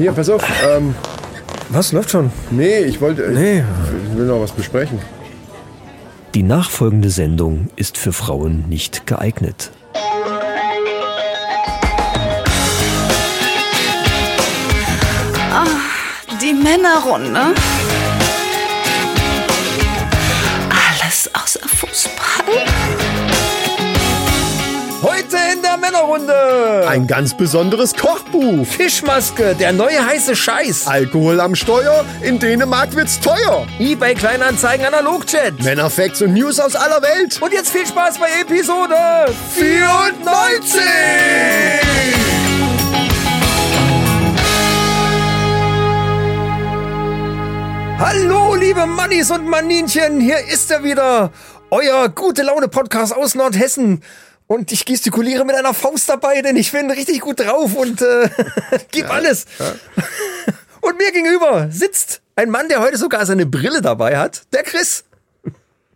Hier, pass auf. Ähm, Was läuft schon? nee, ich wollte. Nee. Ich will noch was besprechen. Die nachfolgende Sendung ist für Frauen nicht geeignet. Die Männerrunde. Männerrunde. Ein ganz besonderes Kochbuch. Fischmaske, der neue heiße Scheiß. Alkohol am Steuer. In Dänemark wird's teuer. eBay Kleinanzeigen Analogchat. Männerfacts und News aus aller Welt. Und jetzt viel Spaß bei Episode 94! Hallo, liebe Mannis und Maninchen, hier ist er wieder, euer gute Laune Podcast aus Nordhessen. Und ich gestikuliere mit einer Faust dabei, denn ich bin richtig gut drauf und äh, gib alles. Und mir gegenüber sitzt ein Mann, der heute sogar seine Brille dabei hat, der Chris.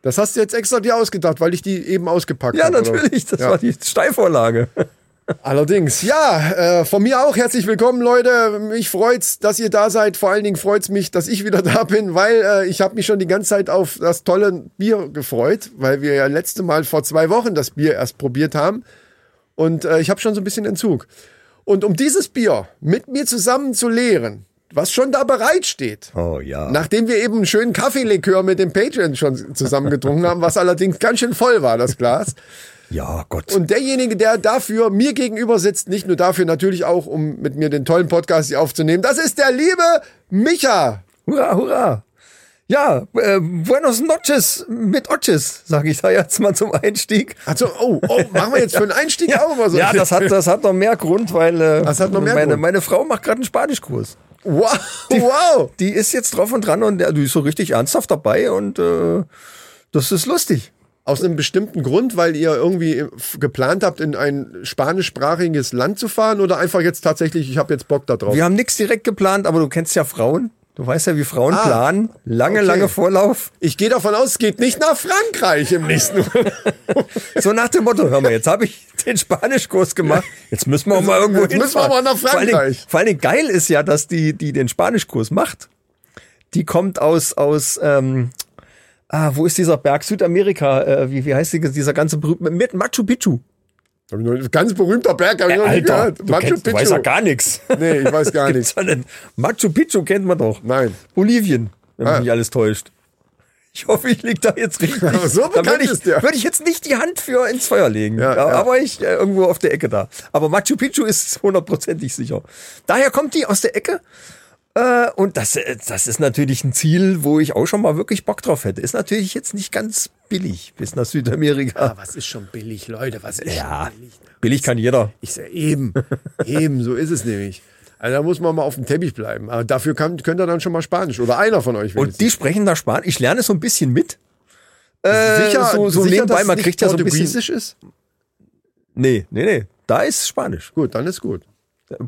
Das hast du jetzt extra dir ausgedacht, weil ich die eben ausgepackt Ja, habe. oder? natürlich, das Ja. war die Steilvorlage. Allerdings, ja, äh, von mir auch herzlich willkommen, Leute. Mich freut's, dass ihr da seid. Vor allen Dingen freut's mich, dass ich wieder da bin, weil äh, ich habe mich schon die ganze Zeit auf das tolle Bier gefreut, weil wir ja letzte Mal vor zwei Wochen das Bier erst probiert haben. Und äh, ich habe schon so ein bisschen Entzug. Und um dieses Bier mit mir zusammen zu leeren, was schon da bereitsteht, Oh ja. Nachdem wir eben einen schönen Kaffeelikör mit dem Patreon schon zusammen getrunken haben, was allerdings ganz schön voll war, das Glas. Ja, Gott. Und derjenige, der dafür mir gegenüber sitzt, nicht nur dafür, natürlich auch, um mit mir den tollen Podcast hier aufzunehmen, das ist der liebe Micha. Hurra, hurra. Ja, äh, Buenos noches mit Oches, sage ich da jetzt mal zum Einstieg. Also, oh, oh, machen wir jetzt für einen Einstieg auch mal so. Ja, das hat, das hat noch mehr Grund, weil äh, Das hat noch mehr meine, Grund. meine Frau macht gerade einen Spanischkurs. Wow, wow. Die ist jetzt drauf und dran und ja, die ist so richtig ernsthaft dabei und äh, das ist lustig. Aus einem bestimmten Grund, weil ihr irgendwie geplant habt, in ein spanischsprachiges Land zu fahren oder einfach jetzt tatsächlich, ich habe jetzt Bock da drauf. Wir haben nichts direkt geplant, aber du kennst ja Frauen. Du weißt ja, wie Frauen Ah, planen. Lange, okay. lange Vorlauf. Ich gehe davon aus, es geht nicht nach Frankreich im nächsten. So nach dem Motto, hör mal, jetzt habe ich den Spanischkurs gemacht. Jetzt müssen wir auch mal irgendwo Jetzt müssen wir hinfahren. mal nach Vor allen, Dingen, Frankreich. vor allen Dingen geil ist ja, dass die, die den Spanischkurs macht, die kommt aus, aus ähm, ah, wo ist dieser Berg? Südamerika, äh, wie, wie heißt die, dieser ganze berühmte, mit Machu Picchu. Ganz berühmter Berg, habe ich noch nie gehört. du, kennst, du weißt ja gar nichts. Nee, ich weiß gar nicht. denn? Machu Picchu kennt man doch. Nein. Bolivien, wenn mich Ah. nicht alles täuscht. Ich hoffe, ich lieg da jetzt richtig. Aber so da bekannt würde ich, ist der. würde ich jetzt nicht die Hand für ins Feuer legen. Ja, Ja, ja. Aber ich äh, irgendwo auf der Ecke da. Aber Machu Picchu ist hundertprozentig sicher. Daher kommt die aus der Ecke. Äh, und das, äh, das ist natürlich ein Ziel, wo ich auch schon mal wirklich Bock drauf hätte. Ist natürlich jetzt nicht ganz billig bis nach Südamerika. was ist schon billig, Leute? Was ist Ja, billig kann jeder. Ich sag eben, eben, so ist es nämlich. Also da muss man mal auf dem Teppich bleiben. Aber dafür kann, könnt ihr dann schon mal Spanisch. Oder einer von euch. Und die sprechen da Spanisch. Ich lerne so ein bisschen mit. Äh, sicher, so, so sicher, nebenbei, man kriegt ja so ein bisschen. Ist? Nee, nee, nee. Da ist Spanisch. Gut, dann ist gut.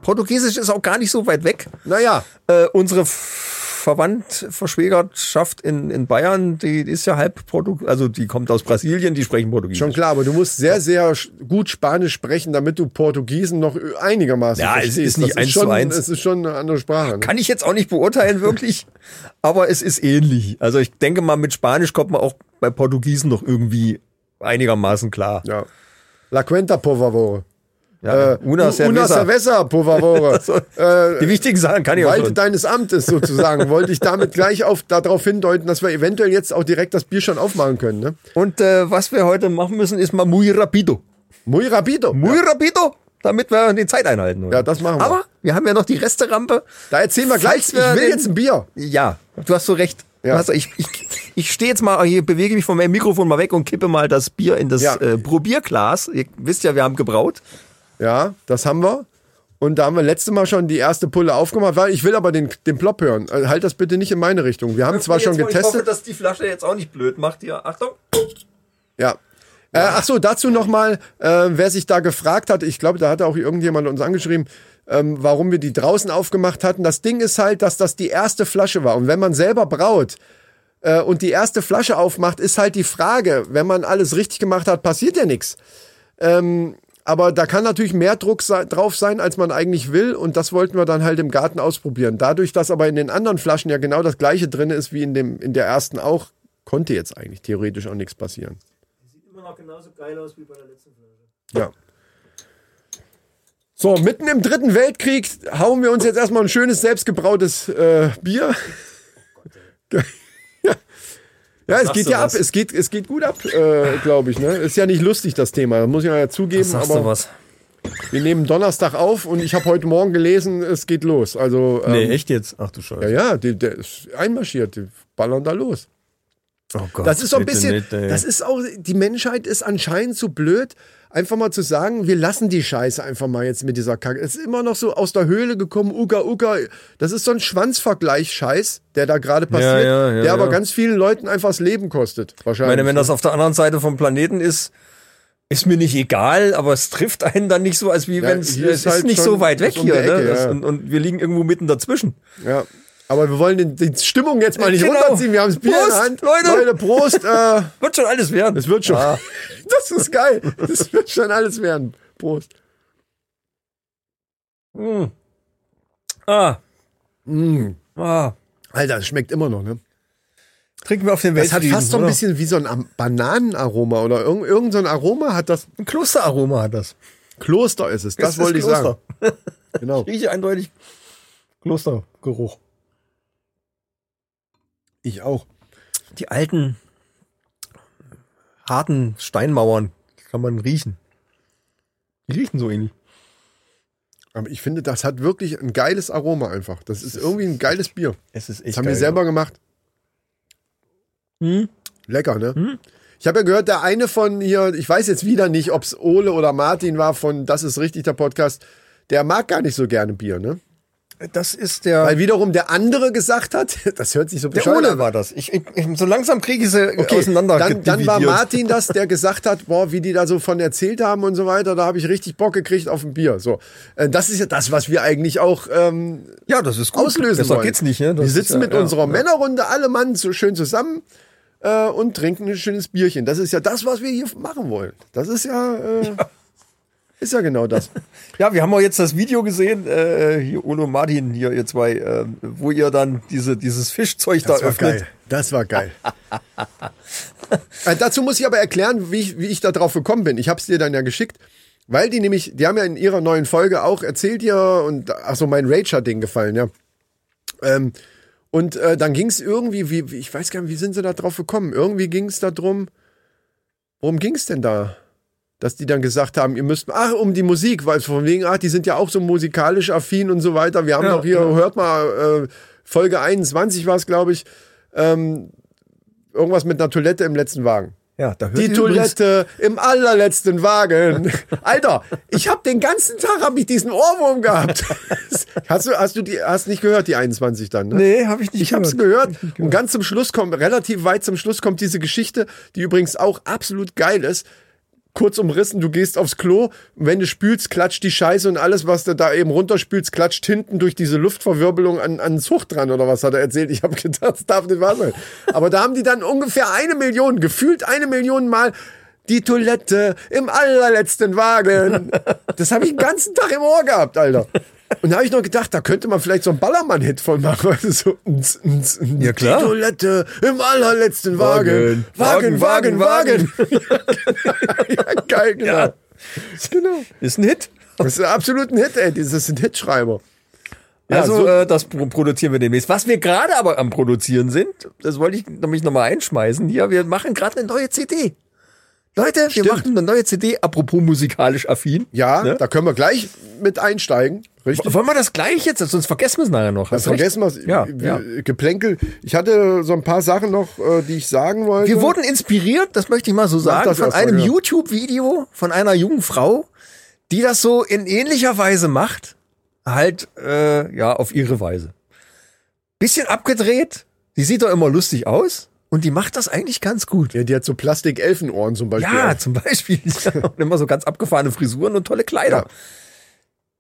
Portugiesisch ist auch gar nicht so weit weg. Naja, Äh, unsere Verwandt, Verschwägerschaft in, in Bayern, die ist ja halb Portug, also die kommt aus Brasilien, die sprechen Portugiesisch. schon klar, aber du musst sehr, sehr gut Spanisch sprechen, damit du Portugiesen noch einigermaßen Ja, es verstehst. ist nicht das eins ist schon, zu eins. Es ist schon eine andere Sprache. Ne? Kann ich jetzt auch nicht beurteilen, wirklich, aber es ist ähnlich. Also ich denke mal, mit Spanisch kommt man auch bei Portugiesen doch irgendwie einigermaßen klar. Ja. La cuenta, por favor. Ja, Äh, una una cerveza. cerveza, por favor. Äh, Die wichtigen Sachen kann ich auch Walte schon. deines Amtes sozusagen, wollte ich damit gleich auf, darauf hindeuten, dass wir eventuell jetzt auch direkt das Bier schon aufmachen können. Ne? Und äh, was wir heute machen müssen, ist mal muy rapido. Muy rapido. Muy rapido, damit wir die Zeit einhalten. oder? Ja, das machen wir. Aber wir haben ja noch die Resterampe. Da erzählen wir gleich, Falls ich wir will den- jetzt ein Bier. Ja, du hast so recht. Ja. Hast, ich ich, ich stehe jetzt mal, hier bewege mich von meinem Mikrofon mal weg und kippe mal das Bier in das Ja. äh, Probierglas. Ihr wisst ja, wir haben gebraut. Ja, das haben wir. Und da haben wir letzte Mal schon die erste Pulle aufgemacht, weil ich will aber den, den Plop hören. Also halt das bitte nicht in meine Richtung. Wir haben zwar schon Ich hoffe, getestet. dass die Flasche jetzt auch nicht blöd macht hier. Achtung. Ja. Äh, ach so, dazu nochmal, äh, wer sich da gefragt hat, ich glaube, da hat auch irgendjemand uns angeschrieben, ähm, warum wir die draußen aufgemacht hatten. Das Ding ist halt, dass das die erste Flasche war. Und wenn man selber braut äh, und die erste Flasche aufmacht, ist halt die Frage, wenn man alles richtig gemacht hat, passiert ja nichts. Ähm, aber da kann natürlich mehr Druck drauf sein, als man eigentlich will. Und das wollten wir dann halt im Garten ausprobieren. Dadurch, dass aber in den anderen Flaschen ja genau das gleiche drin ist wie in, dem, in der ersten auch, konnte jetzt eigentlich theoretisch auch nichts passieren. Sieht immer noch genauso geil aus wie bei der letzten Flasche. Ja. So, mitten im dritten Weltkrieg hauen wir uns jetzt erstmal ein schönes selbstgebrautes äh, Bier. ja, ja es geht ja was? ab. Es geht, es geht gut ab, äh, glaube ich. Ne? Ist ja nicht lustig, das Thema. Muss ich ja zugeben. Sagst aber du was? wir nehmen Donnerstag auf und ich habe heute Morgen gelesen, es geht los. Also, ähm, Nee, echt jetzt? Ach du ja, Scheiße. ja, die, der ist einmarschiert. Die ballern da los. Oh Gott. Das ist so ein bisschen, nicht, das ist auch, die Menschheit ist anscheinend so blöd, einfach mal zu sagen, wir lassen die Scheiße einfach mal jetzt mit dieser Kacke. Es ist immer noch so aus der Höhle gekommen, Uga Uga. Das ist so ein Schwanzvergleich-Scheiß, der da gerade passiert, ja, ja, der aber ja. ganz vielen Leuten einfach das Leben kostet. Ich Wahrscheinlich. meine, wenn das auf der anderen Seite vom Planeten ist, ist mir nicht egal, aber es trifft einen dann nicht so, als wie Ja, wenn es hier es ist ist halt nicht so weit weg hier, Ecke, ne? Das, ja. und, und wir liegen irgendwo mitten dazwischen. ja. Aber wir wollen die Stimmung jetzt mal nicht Genau. runterziehen. Wir haben das Bier in Prost, der Hand. Leute. Leute, Prost. Äh, Wird schon alles werden. das wird schon. Ah. Das ist geil. Das wird schon alles werden. Prost. Mm. Ah. Mm. ah. Alter, das schmeckt immer noch, ne? Trinken wir auf den Das hat Weltfrieden, fast so ein bisschen wie so ein Bananenaroma oder irgend, irgend so ein Aroma hat das. Ein Klosteraroma hat das. Kloster ist es, das, Es wollte ich sagen. Kloster. Genau. Rieche eindeutig Klostergeruch. Ich auch. Die alten, harten Steinmauern kann man riechen. Die riechen so ähnlich. Aber ich finde, das hat wirklich ein geiles Aroma einfach. Das ist irgendwie ein geiles Bier. Es ist Das echt haben wir geil, selber gemacht. Hm? Lecker, ne? Ich habe ja gehört, der eine von hier, ich weiß jetzt wieder nicht, ob es Ole oder Martin war von Das ist richtig, der Podcast, der mag gar nicht so gerne Bier, ne? Das ist der. Weil wiederum der andere gesagt hat, das hört sich so der bescheuert Ole an. war das. Ich, ich, so langsam kriege ich sie Okay, auseinander. dann, dann war. Martin das, der gesagt hat, boah, wie die da so von erzählt haben und so weiter, da habe ich richtig Bock gekriegt auf ein Bier. So, äh, das ist ja das, was wir eigentlich auch ähm, Ja, das ist gut. auslösen Besser wollen. geht's nicht. Ne? Das wir sitzen ja, mit ja, unserer ja. Männerrunde, alle Mann so schön zusammen äh, und trinken ein schönes Bierchen. Das ist ja das, was wir hier machen wollen. Das ist ja, äh, ist ja genau das. Ja, wir haben auch jetzt das Video gesehen, äh, hier und Martin, hier ihr zwei, äh, wo ihr dann diese, dieses Fischzeug Das da öffnet. geil. Das war geil. äh, dazu muss ich aber erklären, wie ich, wie ich da drauf gekommen bin. Ich habe es dir dann ja geschickt, weil die nämlich, die haben ja in ihrer neuen Folge auch erzählt ihr und ach so mein Rage hat denen gefallen, ja. Ähm, und äh, dann ging es irgendwie, wie, wie, ich weiß gar nicht, wie sind sie da drauf gekommen? Irgendwie ging es da drum, worum ging es denn da? Dass die dann gesagt haben, ihr müsst, ach, um die Musik, weil von wegen, ach, die sind ja auch so musikalisch affin und so weiter. Wir haben Ja, doch hier, ja. hört mal, äh, Folge 21 war es, glaube ich, ähm, irgendwas mit einer Toilette im letzten Wagen. Ja, da hört Die Toilette im allerletzten Wagen. Alter, ich habe den ganzen Tag hab ich diesen Ohrwurm gehabt. Hast du, hast du die, hast nicht gehört, die 21 dann? Ne? Nee, habe ich nicht Ich hab's gehört. gehört. Und ganz zum Schluss kommt, relativ weit zum Schluss kommt diese Geschichte, die übrigens auch absolut geil ist. Kurz umrissen, du gehst aufs Klo, wenn du spülst, klatscht die Scheiße und alles, was du da eben runterspülst, klatscht hinten durch diese Luftverwirbelung an, an Zug dran oder was hat er erzählt. Ich habe gedacht, das darf nicht wahr sein. Aber da haben die dann ungefähr eine Million, gefühlt eine Million Mal die Toilette im allerletzten Wagen. Das habe ich den ganzen Tag im Ohr gehabt, Alter. Und da habe ich noch gedacht, da könnte man vielleicht so einen Ballermann-Hit von machen. Du, so, ns, ns, ns, Ja, klar. Die Toilette im allerletzten Wagen. Wagen, Wagen, Wagen, Wagen. ja, geil, genau. Ja. genau. Ist ein Hit. Das ist absolut ein Hit, ey. Das ist ein Hitschreiber. Ja, also so- äh, das pro produzieren wir demnächst. Was wir gerade aber am Produzieren sind, das wollte ich nämlich nochmal einschmeißen. Hier, wir machen gerade eine neue CD. Leute, wir Stimmt. machen eine neue CD, apropos musikalisch affin. Ja, Ne? da können wir gleich mit einsteigen. Richtig. Wollen wir das gleich jetzt? Sonst vergessen wir es nachher noch. Das recht. vergessen wir Ja, wie- ja. Geplänkel. Ich hatte so ein paar Sachen noch, äh, die ich sagen wollte. Wir wurden inspiriert, das möchte ich mal so sagen, von einem ja. YouTube-Video von einer jungen Frau, die das so in ähnlicher Weise macht, halt äh, ja auf ihre Weise. Bisschen abgedreht, die sieht doch immer lustig aus und die macht das eigentlich ganz gut. ja, die hat so Plastik-Elfenohren zum Beispiel. Ja, zum Beispiel. und immer so ganz abgefahrene Frisuren und tolle Kleider. Ja.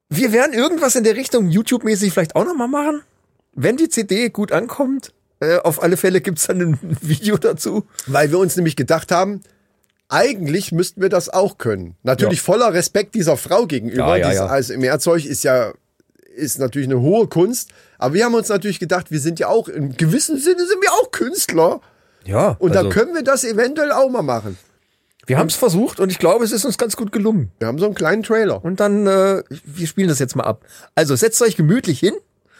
Wir werden irgendwas in der Richtung YouTube-mäßig vielleicht auch nochmal machen. Wenn die CD gut ankommt, äh, auf alle Fälle gibt's dann ein Video dazu. Weil wir uns nämlich gedacht haben, eigentlich müssten wir das auch können. Natürlich voller Respekt dieser Frau gegenüber. Ja, ja, ja. Also im Erzeug ist ja ist natürlich eine hohe Kunst. Aber wir haben uns natürlich gedacht, wir sind ja auch im gewissen Sinne sind wir auch Künstler. Ja, Und also, da können wir das eventuell auch mal machen. Wir haben es versucht und ich glaube, es ist uns ganz gut gelungen. Wir haben so einen kleinen Trailer. Und dann, äh, wir spielen das jetzt mal ab. Also setzt euch gemütlich hin.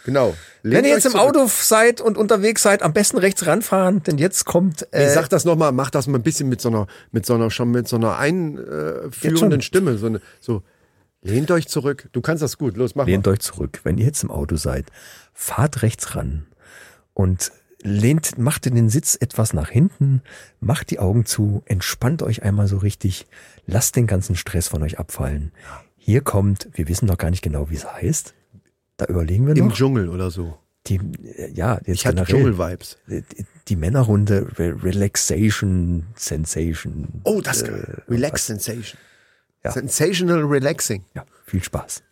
Genau. Wenn Lehnt ihr euch jetzt im zurück. Auto seid und unterwegs seid, am besten rechts ranfahren, denn jetzt kommt Ich äh, sag das nochmal, mach das mal ein bisschen mit so einer, mit so einer, schon mit so einer einführenden Stimme. So, eine, so, lehnt euch zurück. Du kannst das gut. Los, mach lehnt mal. euch zurück. Wenn ihr jetzt im Auto seid, fahrt rechts ran und lehnt, macht den Sitz etwas nach hinten, macht die Augen zu, entspannt euch einmal so richtig, lasst den ganzen Stress von euch abfallen. Hier kommt, wir wissen noch gar nicht genau, wie es heißt. Da überlegen wir Im noch. Dschungel oder so. Die, äh, ja, jetzt Ich hatte. Dschungel-Vibes. Die, die Männerrunde Re Relaxation Sensation. Oh, das geil. Relax Sensation. Ja. Sensational Relaxing. Ja, viel Spaß.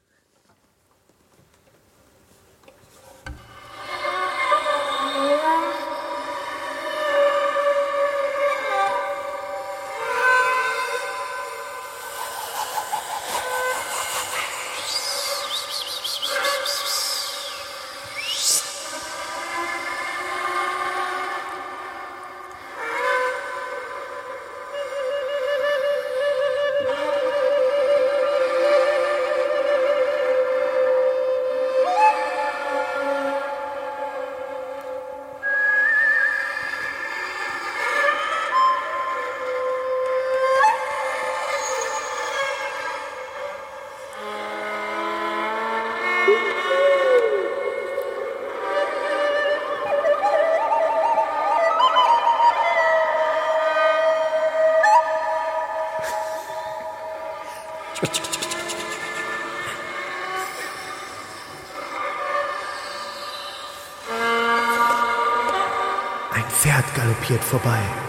Galoppiert vorbei.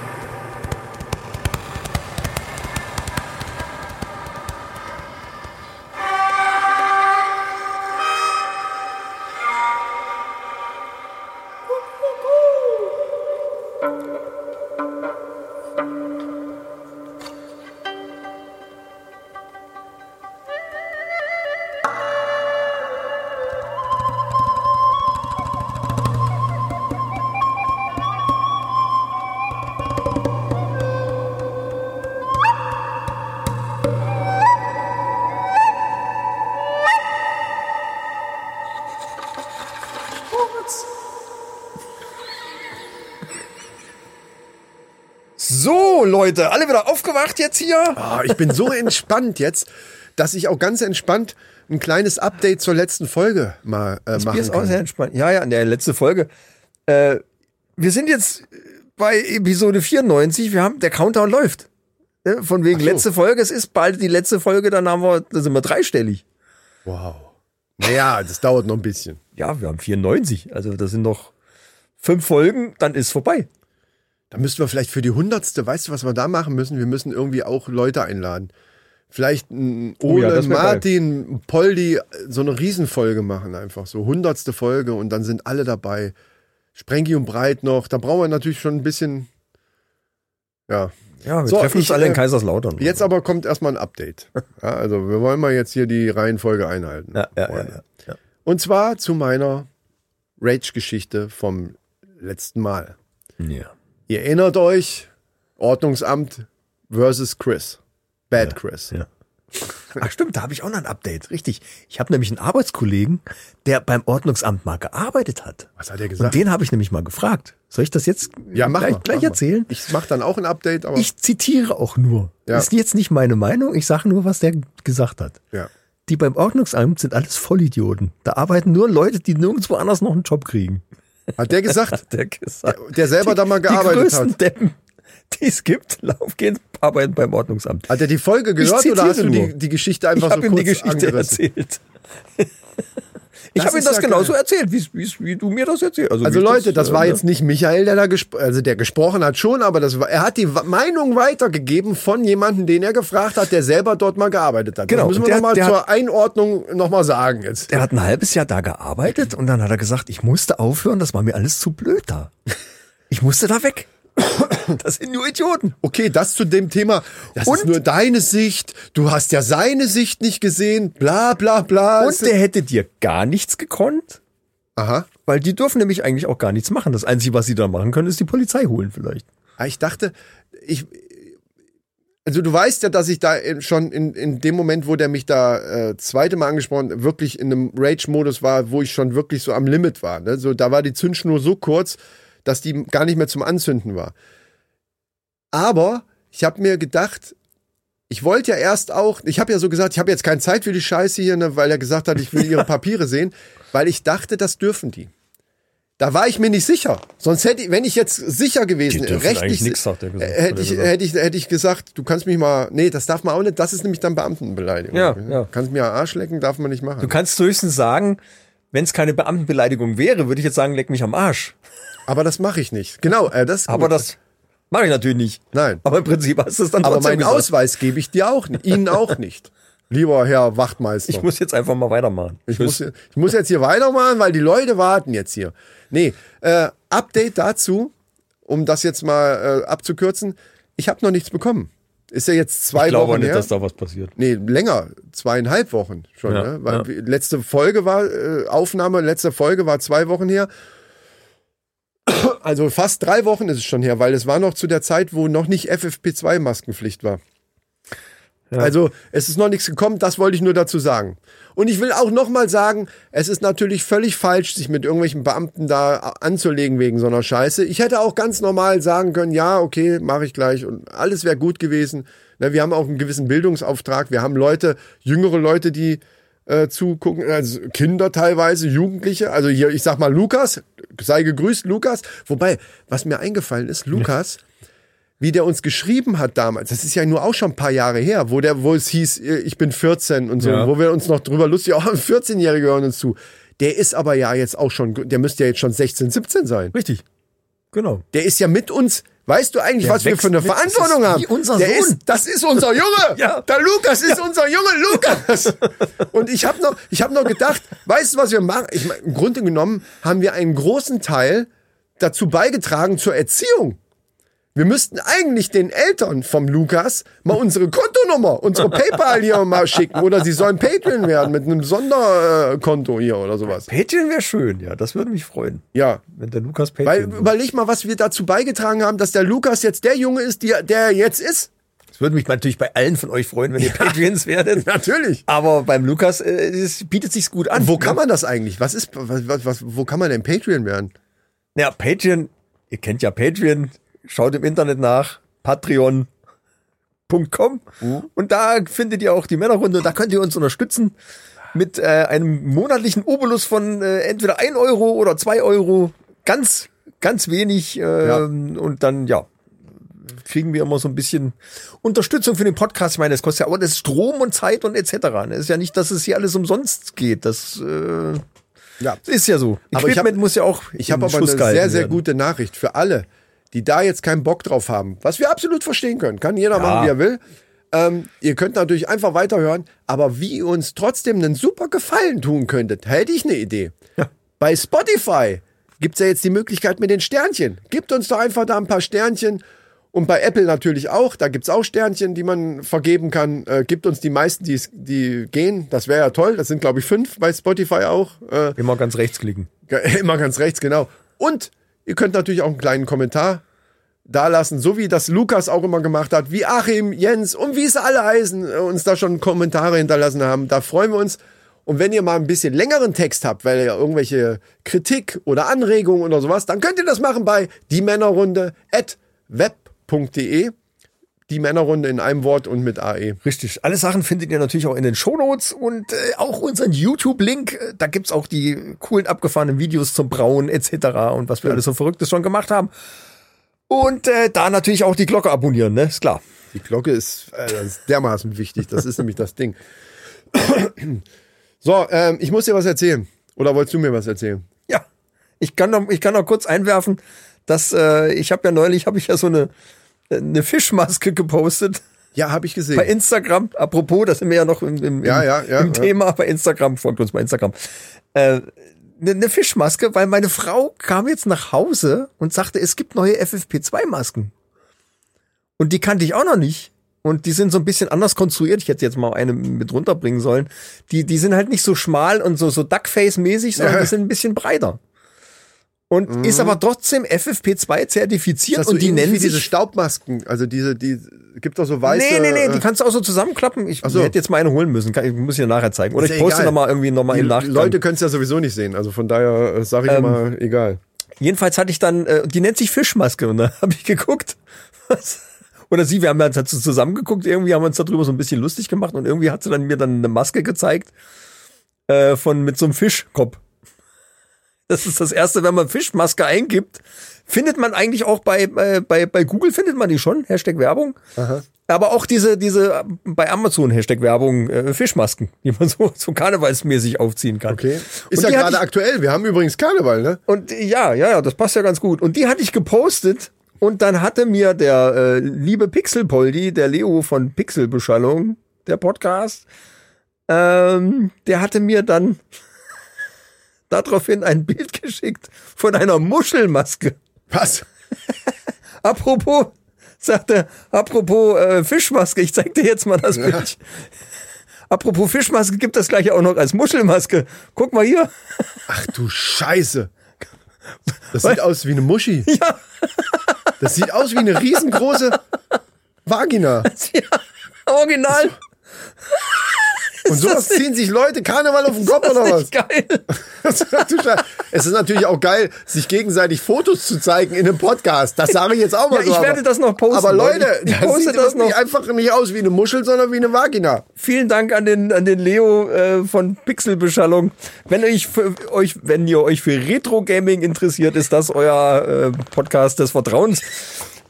So, Leute, alle wieder aufgewacht jetzt hier? Ah, ich bin so entspannt jetzt, dass ich auch ganz entspannt ein kleines Update zur letzten Folge mal äh, Mir machen ist auch sehr entspannt. Ja, ja, in der letzte Folge. Äh, wir sind jetzt bei Episode 94. Wir haben, der Countdown läuft. Ja, Von wegen so. letzte Folge. Es ist bald die letzte Folge, dann haben wir, da sind wir dreistellig. Wow. Naja, das dauert noch ein bisschen. Ja, wir haben 94. Also das sind noch fünf Folgen, dann ist vorbei. Da müssten wir vielleicht für die hundertste, weißt du, was wir da machen müssen? Wir müssen irgendwie auch Leute einladen. Vielleicht ein Oh ja, Ole, das wär geil. Martin, Poldi, so eine Riesenfolge machen einfach. So hundertste Folge und dann sind alle dabei. Sprengi und Breit noch. Da brauchen wir natürlich schon ein bisschen. Ja. Ja, wir So, treffen uns alle in äh, Kaiserslautern. Jetzt aber kommt erstmal ein Update. Ja, also wir wollen mal jetzt hier die Reihenfolge einhalten. Ja, ja, ja, ja, ja. Und zwar zu meiner Rage-Geschichte vom letzten Mal. ja. Ihr erinnert euch, Ordnungsamt versus Chris. Bad Chris. Ja. Ach stimmt, da habe ich auch noch ein Update. Richtig. Ich habe nämlich einen Arbeitskollegen, der beim Ordnungsamt mal gearbeitet hat. Was hat er Und gesagt? den habe ich nämlich mal gefragt. Soll ich das jetzt ja, mach gleich, mal, gleich mach mal. erzählen? Ich mach dann auch ein Update, aber Ich zitiere auch nur. Ja. Ist jetzt nicht meine Meinung, ich sage nur, was der gesagt hat. ja. Die beim Ordnungsamt sind alles Vollidioten. Da arbeiten nur Leute, die nirgendwo anders noch einen Job kriegen. Hat der gesagt, Hat der gesagt. der selber da mal gearbeitet die größten hat? Deppen, die es gibt, lauf, gehen arbeiten beim Ordnungsamt. Hat er die Folge gehört oder hast du die, die Geschichte Ich einfach habe so ihm kurz die Geschichte angerissen? erzählt. Ich Das habe ihm das ja genauso geil. erzählt, wie, wie, wie du mir das erzählt Also ich Leute, das äh, war ne? jetzt nicht Michael, der da gespro also der gesprochen hat schon, aber das war, er hat die Meinung weitergegeben von jemandem, den er gefragt hat, der selber dort mal gearbeitet hat. Genau, Das müssen wir nochmal zur Einordnung nochmal sagen jetzt. Der hat ein halbes Jahr da gearbeitet und dann hat er gesagt, ich musste aufhören, das war mir alles zu blöd da. Ich musste da weg. Das sind nur Idioten. Okay, das zu dem Thema. Das ist Und- nur deine Sicht. Du hast ja seine Sicht nicht gesehen. Bla bla bla. Und der hätte dir gar nichts gekonnt, Aha. weil die dürfen nämlich eigentlich auch gar nichts machen. Das Einzige, was sie da machen können, ist die Polizei holen vielleicht. Ah, Ich dachte, ich. Also du weißt ja, dass ich da schon in, in dem Moment, wo der mich da äh, zweite Mal angesprochen, wirklich in einem Rage-Modus war, wo ich schon wirklich so am Limit war. Ne? So, da war die Zündschnur so kurz, dass die gar nicht mehr zum Anzünden war. Aber ich habe mir gedacht, ich wollte ja erst auch, ich habe ja so gesagt, ich habe jetzt keine Zeit für die Scheiße hier, ne, weil er gesagt hat, ich will ihre Papiere sehen, weil ich dachte, das dürfen die. Da war ich mir nicht sicher. Sonst hätte ich, wenn ich jetzt sicher gewesen, dürfen rechtlich, nix, sagt er gesagt. hätte ich, gesagt. hätte ich, hätte ich gesagt, du kannst mich mal, nee, das darf man auch nicht, das ist nämlich dann Beamtenbeleidigung. Ja, ja. Kannst mir Arsch lecken, darf man nicht machen. Du kannst höchstens sagen, wenn es keine Beamtenbeleidigung wäre, würde ich jetzt sagen, leck mich am Arsch. Aber das mache ich nicht. Genau, äh, das Aber das mache ich natürlich nicht. Nein. Aber im Prinzip hast du es dann Aber meinen gesagt. Ausweis gebe ich dir auch nicht, Ihnen auch nicht. Lieber Herr Wachtmeister. Ich muss jetzt einfach mal weitermachen. Ich muss, ich muss jetzt hier weitermachen, weil die Leute warten jetzt hier. Nee, äh, Update dazu, um das jetzt mal äh, abzukürzen. Ich habe noch nichts bekommen. Ist ja jetzt zwei ich glaube Wochen nicht, her. dass da was passiert. Nee, länger, zweieinhalb Wochen schon. Ja, ne? Weil ja. letzte Folge war, äh, Aufnahme, letzte Folge war zwei Wochen her. Also fast drei Wochen ist es schon her, weil es war noch zu der Zeit, wo noch nicht FFP2-Maskenpflicht war. Also es ist noch nichts gekommen, das wollte ich nur dazu sagen. Und ich will auch noch mal sagen, es ist natürlich völlig falsch, sich mit irgendwelchen Beamten da anzulegen wegen so einer Scheiße. Ich hätte auch ganz normal sagen können, ja, okay, mache ich gleich und alles wäre gut gewesen. Na, wir haben auch einen gewissen Bildungsauftrag. Wir haben Leute, jüngere Leute, die äh, zugucken, also Kinder teilweise, Jugendliche. Also hier, ich sag mal Lukas, sei gegrüßt, Lukas. Wobei, was mir eingefallen ist, Lukas, wie der uns geschrieben hat damals, das ist ja nur auch schon ein paar Jahre her, wo der, wo es hieß, äh, ich bin 14 und so, Ja. wo wir uns noch drüber lustig, auch 14-Jährige hören uns zu. Der ist aber ja jetzt auch schon, der müsste ja jetzt schon 16, 17 sein. Richtig. Genau. Der ist ja mit uns. Weißt du eigentlich, Der was wir für eine mit. Verantwortung haben? unser der Sohn. Ist, das ist unser Junge. Ja. Der Lukas ist unser Junge Lukas. Und ich habe noch, ich habe noch gedacht, weißt du, was wir machen? Ich mein, im Grunde genommen haben wir einen großen Teil dazu beigetragen zur Erziehung. Wir müssten eigentlich den Eltern vom Lukas mal unsere Kontonummer, unsere PayPal hier mal schicken oder sie sollen Patreon werden mit einem Sonderkonto hier oder sowas. Patreon wäre schön, ja. Das würde mich freuen. Ja, Wenn der Lukas weil Patreon. wird. überleg mal, was wir dazu beigetragen haben, dass der Lukas jetzt der Junge ist, der er jetzt ist. Das würde mich natürlich bei allen von euch freuen, wenn ihr Patreons werdet. Natürlich. Aber beim Lukas äh, es bietet sich's gut an. Wo kann man das eigentlich? Was ist, was, was, was, wo kann man denn Patreon werden? Ja, Patreon, ihr kennt ja Patreon, schaut im Internet nach, patreon.com und da findet ihr auch die Männerrunde, da könnt ihr uns unterstützen mit äh, einem monatlichen Obolus von äh, entweder 1 Euro oder 2 Euro, ganz, ganz wenig äh, und dann, ja, kriegen wir immer so ein bisschen Unterstützung für den Podcast. Ich meine, das kostet ja auch das Strom und Zeit und etc. Es ist ja nicht, dass es hier alles umsonst geht. Das äh, Ja. ist ja so. Aber ich hab- Equipment muss ja auch Ich habe aber eine sehr, sehr werden. gute Nachricht für alle, die da jetzt keinen Bock drauf haben. Was wir absolut verstehen können. Kann jeder machen, wie er will. Ähm, ihr könnt natürlich einfach weiterhören, aber wie ihr uns trotzdem einen super Gefallen tun könntet, hätte ich eine Idee. Bei Spotify gibt's ja jetzt die Möglichkeit mit den Sternchen. Gebt uns doch einfach da ein paar Sternchen. Und bei Apple natürlich auch. Da gibt's auch Sternchen, die man vergeben kann. Äh, gibt uns die meisten, die, es- die gehen. Das wäre ja toll. Das sind, glaube ich, fünf bei Spotify auch. Äh, Immer ganz rechts klicken. ja, Immer ganz rechts, genau. Und ihr könnt natürlich auch einen kleinen Kommentar da lassen, so wie das Lukas auch immer gemacht hat, wie Achim, Jens und wie es alle heißen, äh, uns da schon Kommentare hinterlassen haben. Da freuen wir uns. Und wenn ihr mal ein bisschen längeren Text habt, weil ihr irgendwelche Kritik oder Anregungen oder sowas, dann könnt ihr das machen bei die Männerrunde at web.de. Die Männerrunde in einem Wort und mit. AE. Richtig. Alle Sachen findet ihr natürlich auch in den Shownotes und äh, auch unseren YouTube-Link. Äh, Da gibt's auch die coolen abgefahrenen Videos zum Brauen etc. und was wir alles so Verrücktes schon gemacht haben. Und äh, da natürlich auch die Glocke abonnieren, ne? Ist klar. Die Glocke ist, äh, ist dermaßen wichtig. Das ist nämlich das Ding. So, ähm, ich muss dir was erzählen. Oder wolltest du mir was erzählen? Ja. Ich kann noch, ich kann noch kurz einwerfen, dass äh, ich habe ja neulich, habe ich ja so eine, eine Fischmaske gepostet. Ja, habe ich gesehen. Bei Instagram, apropos, das sind wir ja noch im, im, Ja, ja, ja, im. Thema bei Instagram, folgt uns bei Instagram. Äh, eine, eine Fischmaske, weil meine Frau kam jetzt nach Hause und sagte, es gibt neue FFP2-Masken. Und die kannte ich auch noch nicht. Und die sind so ein bisschen anders konstruiert. Ich hätte jetzt mal eine mit runterbringen sollen. Die, die sind halt nicht so schmal und so, so Duckface-mäßig, sondern Ja. die sind ein bisschen breiter. Und ist aber trotzdem FFP2 zertifiziert Das so und die nennen wie diese sich Staubmasken. Also diese, die gibt doch so weiße. Nee, nee, nee, die äh, kannst du auch so zusammenklappen. Ich so. hätte jetzt mal eine holen müssen. Kann, ich muss dir nachher zeigen. Oder Ist ich ja poste egal. nochmal irgendwie nochmal die im Nachgang. Leute können es ja sowieso nicht sehen. Also von daher sage ich Ähm, immer, egal. Jedenfalls hatte ich dann, äh, die nennt sich Fischmaske und da habe ich geguckt. Was? Oder sie, wir haben ja dazu zusammengeguckt, irgendwie haben wir uns darüber so ein bisschen lustig gemacht und irgendwie hat sie dann mir dann eine Maske gezeigt äh, von mit so einem Fischkopf. Das ist das erste, wenn man Fischmaske eingibt, findet man eigentlich auch bei äh, bei bei Google findet man die schon Hashtag Werbung. Aber auch diese diese bei Amazon Hashtag Werbung äh, Fischmasken, die man so so karnevalsmäßig aufziehen kann. Okay. Ist ja gerade aktuell. Wir haben übrigens Karneval, ne? und ja, ja, ja, das passt ja ganz gut. Und die hatte ich gepostet und dann hatte mir der äh, liebe Pixelpoldi, der Leo von Pixelbeschallung, der Podcast, ähm, der hatte mir dann daraufhin ein Bild geschickt von einer Muschelmaske. Was? Apropos, sagte, apropos äh, Fischmaske, ich zeig dir jetzt mal das Bild. Apropos Fischmaske gibt das gleiche auch noch als Muschelmaske. Guck mal hier. Ach du Scheiße. Das sieht aus wie eine Muschi. Ja. Das sieht aus wie eine riesengroße Vagina. ja original. Und sowas ziehen sich Leute Karneval auf den Kopf oder was? Nicht geil. Das ist natürlich- Es ist natürlich auch geil, sich gegenseitig Fotos zu zeigen in einem Podcast. Das sage ich jetzt auch mal Ja, so. ich aber- werde das noch posten. Aber Leute, ich, ich das poste sieht das noch. einfach nicht aus wie eine Muschel, sondern wie eine Vagina. Vielen Dank an den an den Leo äh, von Pixelbeschallung. Wenn euch für euch, wenn ihr euch für Retro Gaming interessiert, ist das euer äh, Podcast des Vertrauens.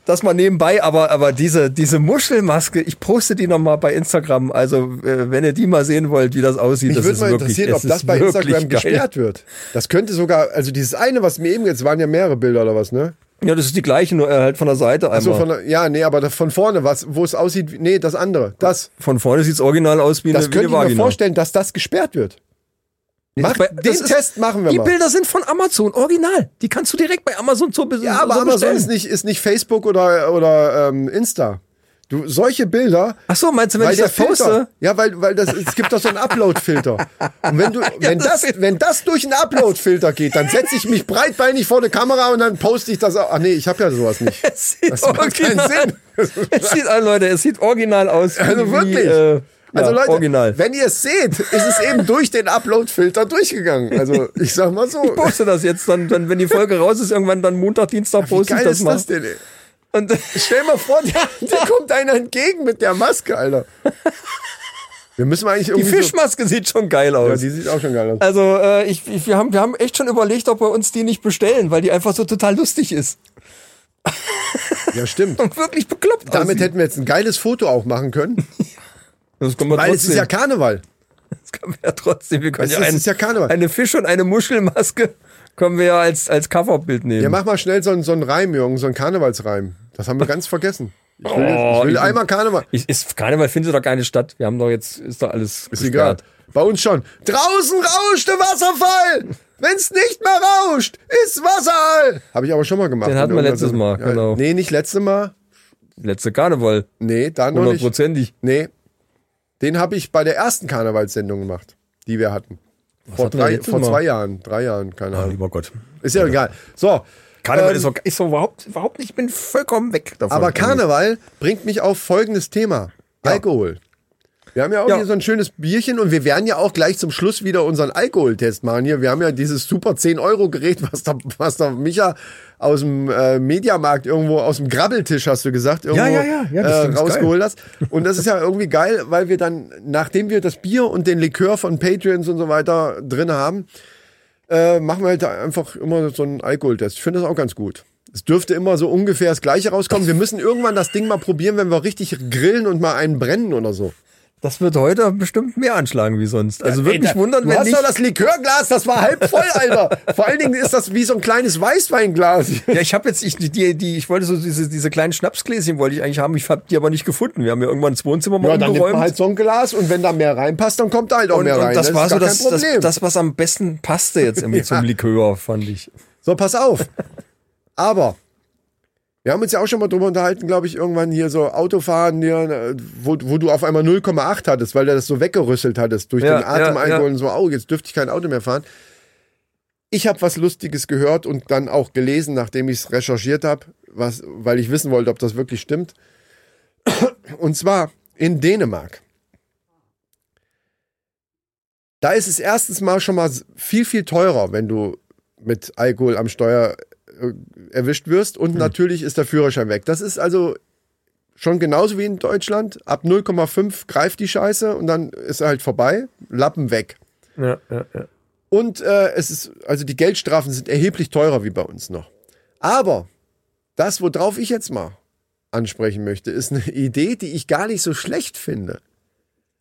Das mal nebenbei, aber aber diese diese Muschelmaske, ich poste die noch mal bei Instagram. Also äh, wenn ihr die mal sehen wollt, wie das aussieht, Mich das würde mal wirklich, interessieren, ob es das bei Instagram geil. gesperrt wird. Das könnte sogar, also dieses eine, was mir eben jetzt waren ja mehrere Bilder oder was, ne? Ja, das ist die gleiche, nur äh, halt von der Seite einmal. So von, der- ja, nee, aber das von vorne, was, wo es aussieht, nee, das andere, das. von vorne sieht's original aus wie Das eine, wie könnte ich mir vorstellen, dass das gesperrt wird. Mach, Bei- den ist- Test machen wir Die mal. Bilder sind von Amazon, original. Die kannst du direkt bei Amazon so be- Ja, aber so Amazon ist nicht, ist nicht Facebook oder, oder ähm, Insta. Du, solche Bilder, Ach so, meinst du, wenn ich das poste? Filter, ja, weil, weil das, es gibt doch so einen Upload-Filter. Und wenn du, wenn das das, wenn das durch einen Upload-Filter geht, dann setze ich mich breitbeinig vor eine Kamera und dann poste ich das auch. Ach nee, ich habe ja sowas nicht. Es sieht Das macht keinen original. Sinn. Es sieht an, Leute, es sieht original aus. Also wie, wirklich. Äh, Also ja, Leute, original. wenn ihr es seht, ist es eben durch den Upload-Filter durchgegangen. Also ich sag mal so. Ich poste das jetzt dann, dann, wenn die Folge raus ist, irgendwann dann Montag, Dienstag Wie poste ich geil das ist mal. das denn, ey? Und Stell mal vor, dir, kommt einer entgegen mit der Maske, Alter. Wir müssen eigentlich die irgendwie. Fischmaske sieht schon geil so, ja, aus. die sieht auch schon geil aus. also äh, ich, ich, wir, haben, wir haben echt schon überlegt, ob wir uns die nicht bestellen, weil die einfach so total lustig ist. Ja, stimmt. Und wirklich bekloppt Damit aussieht. hätten wir jetzt ein geiles Foto auch machen können, Das können wir weil es trotzdem. ist ja Karneval. das können wir ja trotzdem. Wir können Es ja, ist- ein, es ist ja Karneval. eine Fisch- und eine Muschelmaske können wir ja als, als Coverbild nehmen. Ja, mach mal schnell so einen, so einen Reim, Jürgen, so einen Karnevalsreim. Das haben wir ganz vergessen. Ich will, Oh, ich will ich- einmal Karneval. Ich, ist, Karneval findet doch keine statt. Wir haben doch jetzt, ist doch alles Ist egal. Bei uns schon. Draußen rauscht der Wasserfall. Wenn's nicht mehr rauscht, ist Wasserall. Habe ich aber schon mal gemacht. Den hatten wir letztes Mal, genau. Nee, nicht letztes Mal. Letzte Karneval. Nee, da noch nicht. Hundertprozentig. Nee. Den habe ich bei der ersten Karnevalssendung gemacht, die wir hatten. Vor, hatten wir drei, letztes vor zwei Jahren, drei Jahren, keine Ah, Ahnung. lieber Gott. Ist ja egal. So. Karneval ähm, ist, doch, ist doch überhaupt, überhaupt nicht, ich bin vollkommen weg davon. Aber Karneval bringt mich auf folgendes Thema. Alkohol. Wir haben ja auch Ja. hier so ein schönes Bierchen und wir werden ja auch gleich zum Schluss wieder unseren Alkoholtest machen hier. Wir haben ja dieses super 10-Euro-Gerät, was da, was da Micha aus dem äh, Mediamarkt irgendwo, aus dem Grabbeltisch, hast du gesagt, irgendwo Ja, ja, äh, rausgeholt hast. Und das ist ja irgendwie geil, weil wir dann, nachdem wir das Bier und den Likör von Patreons und so weiter drin haben, äh, machen wir halt einfach immer so einen Alkoholtest. Ich finde das auch ganz gut. Es dürfte immer so ungefähr das Gleiche rauskommen. Wir müssen irgendwann das Ding mal probieren, wenn wir richtig grillen und mal einen brennen oder so. Das wird heute bestimmt mehr anschlagen wie sonst. Also würde Ey, mich wundern, du wenn hast nicht. doch das Likörglas, das war halb voll, Alter. Vor allen Dingen ist das wie so ein kleines Weißweinglas. Ja, ich habe jetzt, ich, die, die, ich wollte so diese, diese kleinen Schnapsgläschen wollte ich eigentlich haben. Ich habe die aber nicht gefunden. Wir haben ja irgendwann das Wohnzimmer mal Ja, dann nimmt umgeräumt. man halt so ein Glas und wenn da mehr reinpasst, dann kommt da halt auch und, mehr rein. und das, war so das, das, Problem. das, was am besten passte jetzt irgendwie zum Likör, fand ich. So, pass auf. Aber wir haben uns ja auch schon mal drüber unterhalten, glaube ich, irgendwann hier so Autofahren, hier, äh, wo, wo du auf einmal 0,8 hattest, weil du das so weggerüsselt hattest durch Ja, den Atemalkohol ja, so, oh, jetzt dürfte ich kein Auto mehr fahren. Ich habe was Lustiges gehört und dann auch gelesen, nachdem ich es recherchiert habe, weil ich wissen wollte, ob das wirklich stimmt. Und zwar in Dänemark. Da ist es erstens mal schon mal viel, viel teurer, wenn du mit Alkohol am Steuer erwischt wirst. Und natürlich ist der Führerschein weg. Das ist also schon genauso wie in Deutschland. Ab 0,5 greift die Scheiße und dann ist er halt vorbei. Lappen weg. Ja, ja, ja. Und äh, es ist, also die Geldstrafen sind erheblich teurer wie bei uns noch. Aber das, worauf ich jetzt mal ansprechen möchte, ist eine Idee, die ich gar nicht so schlecht finde.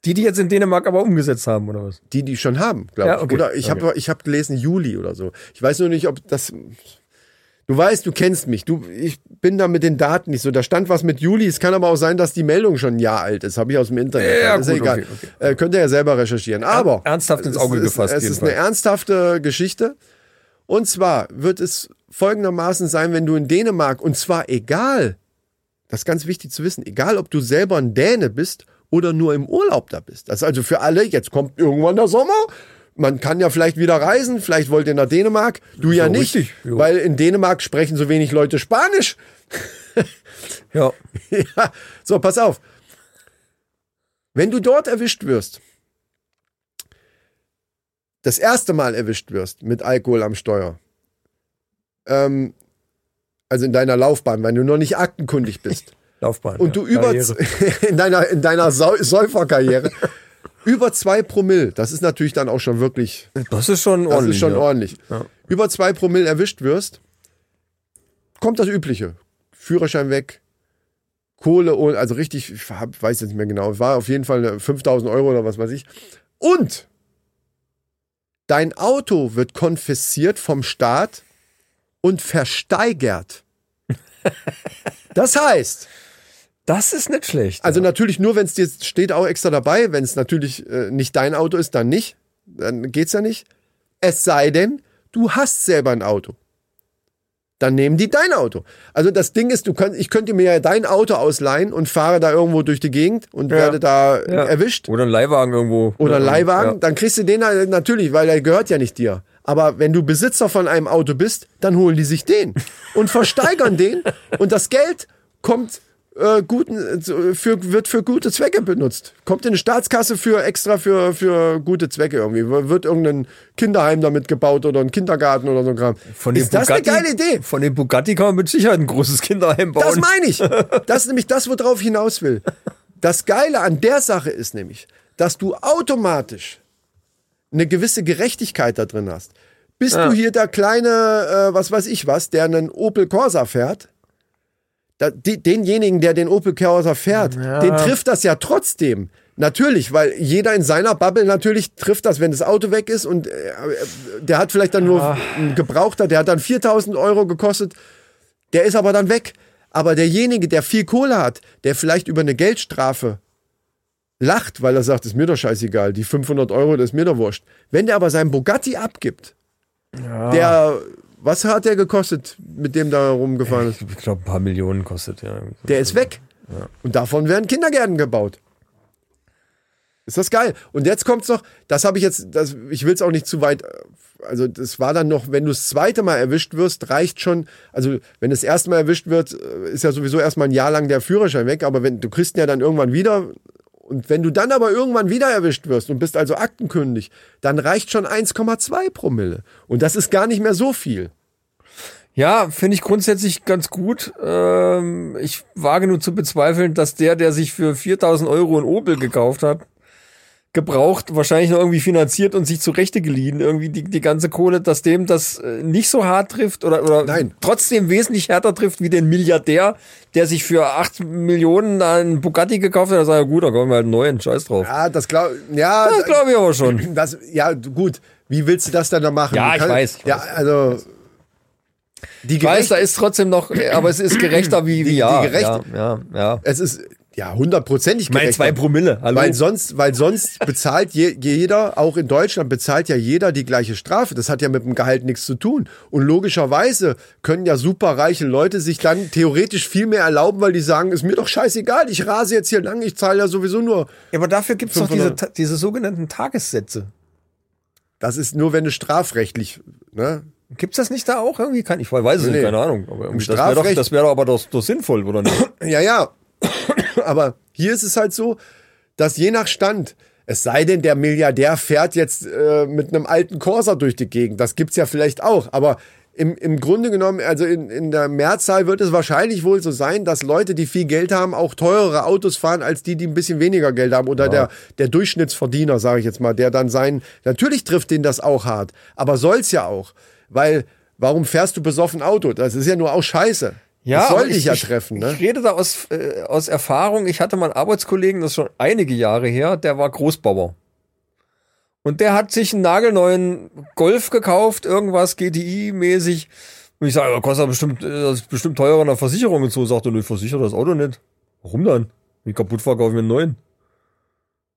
Die, die jetzt in Dänemark aber umgesetzt haben, oder was? Die, die schon haben, glaube Ja, ich. okay. Oder ich habe ich hab gelesen Juli oder so. Ich weiß nur nicht, ob das. Du weißt, du kennst mich. Du, ich bin da mit den Daten nicht so. Da stand was mit Juli. Es kann aber auch sein, dass die Meldung schon ein Jahr alt ist. Habe ich aus dem Internet. Ja, ist gut, egal. okay, okay. Äh, könnt ihr ja selber recherchieren. Aber ernsthaft ins Auge es gefasst, Ist, es ist eine ernsthafte Geschichte. Und zwar wird es folgendermaßen sein, wenn du in Dänemark, und zwar egal, das ist ganz wichtig zu wissen, egal ob du selber ein Däne bist oder nur im Urlaub da bist. Das ist also für alle, jetzt kommt irgendwann der Sommer. Man kann ja vielleicht wieder reisen, vielleicht wollt ihr nach Dänemark, du ja Ja, nicht, richtig, jo. weil in Dänemark sprechen so wenig Leute Spanisch. Ja. ja, so, pass auf. Wenn du dort erwischt wirst, das erste Mal erwischt wirst mit Alkohol am Steuer, ähm, also in deiner Laufbahn, wenn du noch nicht aktenkundig bist, Laufbahn. und ja. du über in deiner, in deiner Säuferkarriere über zwei Promille, das ist natürlich dann auch schon wirklich, Das ist schon das ordentlich. ist schon ja. ordentlich, Ja. über zwei Promille erwischt wirst, kommt das Übliche. Führerschein weg, Kohle, und- also richtig, ich hab, weiß jetzt nicht mehr genau, war auf jeden Fall eine 5000 Euro oder was weiß ich. Und dein Auto wird konfisziert vom Staat und versteigert. Das heißt, Das ist nicht schlecht. also ja. natürlich nur, wenn es dir steht auch extra dabei, wenn es natürlich äh, nicht dein Auto ist, dann nicht. Dann geht's ja nicht. Es sei denn, du hast selber ein Auto. Dann nehmen die dein Auto. Also das Ding ist, du kannst, ich könnte mir ja dein Auto ausleihen und fahre da irgendwo durch die Gegend und werde da Ja. erwischt. Oder ein Leihwagen irgendwo. Oder Ja, Leihwagen, Ja. dann kriegst du den halt natürlich, weil der gehört ja nicht dir. Aber wenn du Besitzer von einem Auto bist, dann holen die sich den und versteigern den und das Geld kommt äh, guten, äh, für, wird für gute Zwecke benutzt. Kommt in eine Staatskasse für extra für, für gute Zwecke irgendwie. Wird irgendein Kinderheim damit gebaut oder ein Kindergarten oder so ein Kram. Von ist das Bugatti, eine geile Idee? Von dem Bugatti kann man mit Sicherheit ein großes Kinderheim bauen. Das meine ich. Das ist nämlich das, worauf ich hinaus will. Das Geile an der Sache ist nämlich, dass du automatisch eine gewisse Gerechtigkeit da drin hast. Bist du hier der kleine, äh, was weiß ich was, der einen Opel Corsa fährt, da, die, denjenigen, der den Opel Corsa fährt, den trifft das ja trotzdem. Natürlich, weil jeder in seiner Bubble natürlich trifft das, wenn das Auto weg ist und äh, der hat vielleicht dann nur ein Gebrauchter, der hat dann 4000 Euro gekostet, der ist aber dann weg. Aber derjenige, der viel Kohle hat, der vielleicht über eine Geldstrafe lacht, weil er sagt, ist mir doch scheißegal, die 500 Euro, das ist mir doch wurscht. Wenn der aber seinen Bugatti abgibt, der, was hat der gekostet, mit dem da rumgefahren ist? Ich glaube, ein paar Millionen kostet, ja. Der ist weg. Und davon werden Kindergärten gebaut. Ist das geil? Und jetzt kommt's noch, das habe ich jetzt, das, ich will es auch nicht zu weit, also das war dann noch, wenn du das zweite Mal erwischt wirst, reicht schon, also wenn das erste Mal erwischt wird, äh, ist ja sowieso erstmal ein Jahr lang der Führerschein weg, aber wenn du kriegst ihn ja dann irgendwann wieder und wenn du dann aber irgendwann wieder erwischt wirst und bist also aktenkündig, dann reicht schon 1,2 Promille. Und das ist gar nicht mehr so viel. Ja, finde ich grundsätzlich ganz gut. Ähm, ich wage nur zu bezweifeln, dass der, der sich für 4000 Euro ein Opel gekauft hat, gebraucht, wahrscheinlich noch irgendwie finanziert und sich zurechte geliehen, irgendwie die, die ganze Kohle, dass dem das äh, nicht so hart trifft oder, oder Nein. trotzdem wesentlich härter trifft wie den Milliardär, der sich für 8 Millionen einen Bugatti gekauft hat, da sagt er, gut, da kommen wir halt einen neuen, scheiß drauf. Ja, das glaube ja, Das glaube ich aber schon. das, ja, gut. Wie willst du das dann noch machen? Ja, Du ich weiß, ich Ja, also die Ich weiß, da ist trotzdem noch, aber es ist gerechter wie, wie Die- ja, die gerecht- ja, ja, ja. es ist ja hundertprozentig gerecht. zwei Promille, hallo. Weil sonst, weil sonst bezahlt je, jeder, auch in Deutschland bezahlt ja jeder die gleiche Strafe. Das hat ja mit dem Gehalt nichts zu tun. Und logischerweise können ja superreiche Leute sich dann theoretisch viel mehr erlauben, weil die sagen, ist mir doch scheißegal, ich rase jetzt hier lang, ich zahle ja sowieso nur. ja, aber dafür gibt's doch diese, 500. Ta- diese sogenannten Tagessätze. Das ist nur, wenn du strafrechtlich, ne? Gibt's das nicht da auch irgendwie? Kann, ich weiß es Nee. nicht, keine Ahnung. Aber irgendwie, das wäre doch, das wäre doch aber doch, doch sinnvoll, oder nicht? Ja, ja. Aber hier ist es halt so, dass je nach Stand, es sei denn, der Milliardär fährt jetzt äh, mit einem alten Corsa durch die Gegend. Das gibt's ja vielleicht auch. Aber im, im Grunde genommen, also in, in der Mehrzahl wird es wahrscheinlich wohl so sein, dass Leute, die viel Geld haben, auch teurere Autos fahren, als die, die ein bisschen weniger Geld haben. Oder der, der Durchschnittsverdiener, sage ich jetzt mal, der dann sein. Natürlich trifft den das auch hart. Aber soll's ja auch. Weil, warum fährst du besoffen Auto? Das ist ja nur auch scheiße. Das soll aber dich ich, ja treffen, ne? Ich rede da aus, äh, aus Erfahrung. Ich hatte mal einen Arbeitskollegen, das ist schon einige Jahre her, der war Großbauer. Und der hat sich einen nagelneuen Golf gekauft, irgendwas GTI-mäßig. Und ich sage, das kostet bestimmt, äh, das ist bestimmt teurer in der Versicherung und so. Sagt er, nö, ich versichere das Auto nicht. Warum dann? Wenn ich kaputt fahre, kaufe ich mir einen neuen.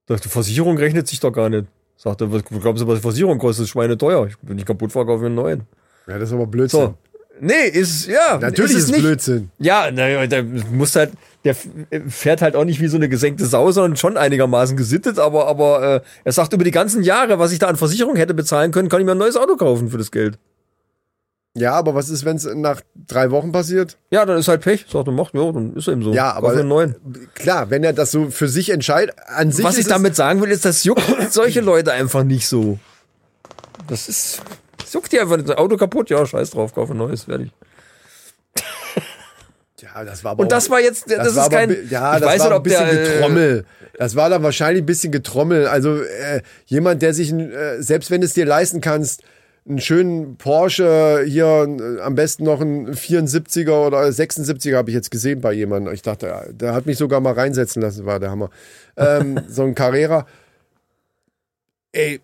Sagt, die Versicherung rechnet sich doch gar nicht. Sagt er, was glauben Sie, was die Versicherung kostet? Das ist schweineteuer. Ich- Wenn ich kaputt fahre, kaufe ich mir einen neuen. Ja, das ist aber Blödsinn. So. Nee, ist, ja. Natürlich ist es Blödsinn. Ja, na, der muss halt, der fährt halt auch nicht wie so eine gesenkte Sau, sondern schon einigermaßen gesittet, aber, aber äh, er sagt, über die ganzen Jahre, was ich da an Versicherung hätte bezahlen können, kann ich mir ein neues Auto kaufen für das Geld. Ja, aber was ist, wenn es nach drei Wochen passiert? Ja, dann ist halt Pech. Sagt er, macht, ja, dann ist eben so. Ja, aber klar, wenn er das so für sich entscheidet, an sich Was ich damit sagen will, ist, das juckt solche Leute einfach nicht so. Das ist, das juckt die einfach. Das Auto kaputt, ja, scheiß drauf, kaufe ein neues, fertig. ja, das war aber Und das auch- war jetzt, das, war ist kein, ja, ich das weiß war nicht, ein ob bisschen der, äh, Getrommel. Das war dann wahrscheinlich ein bisschen Getrommel. Also äh, jemand, der sich, ein, äh, selbst wenn du es dir leisten kannst, einen schönen Porsche hier, am besten noch ein 74er oder 76er habe ich jetzt gesehen bei jemandem. Ich dachte, der hat mich sogar mal reinsetzen lassen, war der Hammer. Ähm, so ein Carrera. Ey,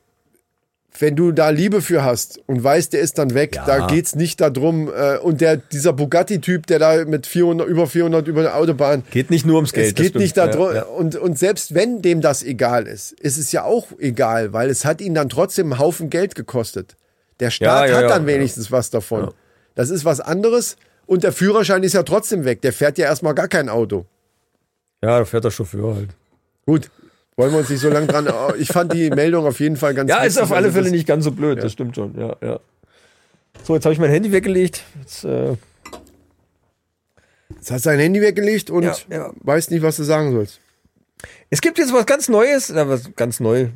wenn du da Liebe für hast und weißt, der ist dann weg, Ja. da geht's nicht darum. Äh, und der, dieser Bugatti-Typ, der da mit 400, über 400 über die Autobahn, Geht nicht nur ums Geld. es geht nicht darum. Ja, ja. Und, und selbst wenn dem das egal ist, ist es ja auch egal, weil es hat ihn dann trotzdem einen Haufen Geld gekostet. Der Staat hat dann wenigstens was davon. Das ist was anderes. Und der Führerschein ist ja trotzdem weg. Der fährt ja erstmal gar kein Auto. Ja, da fährt der Chauffeur halt. Gut, wollen wir uns nicht so lange dran. oh, Ich fand die Meldung auf jeden Fall ganz Ja, ist auf alle Also Fälle nicht ganz so blöd, das stimmt schon, ja, ja. So, jetzt habe ich mein Handy weggelegt. Jetzt, äh, Jetzt hast du dein Handy weggelegt und Ja, ja. weißt nicht, was du sagen sollst. es gibt jetzt was ganz Neues, na, was ganz neu.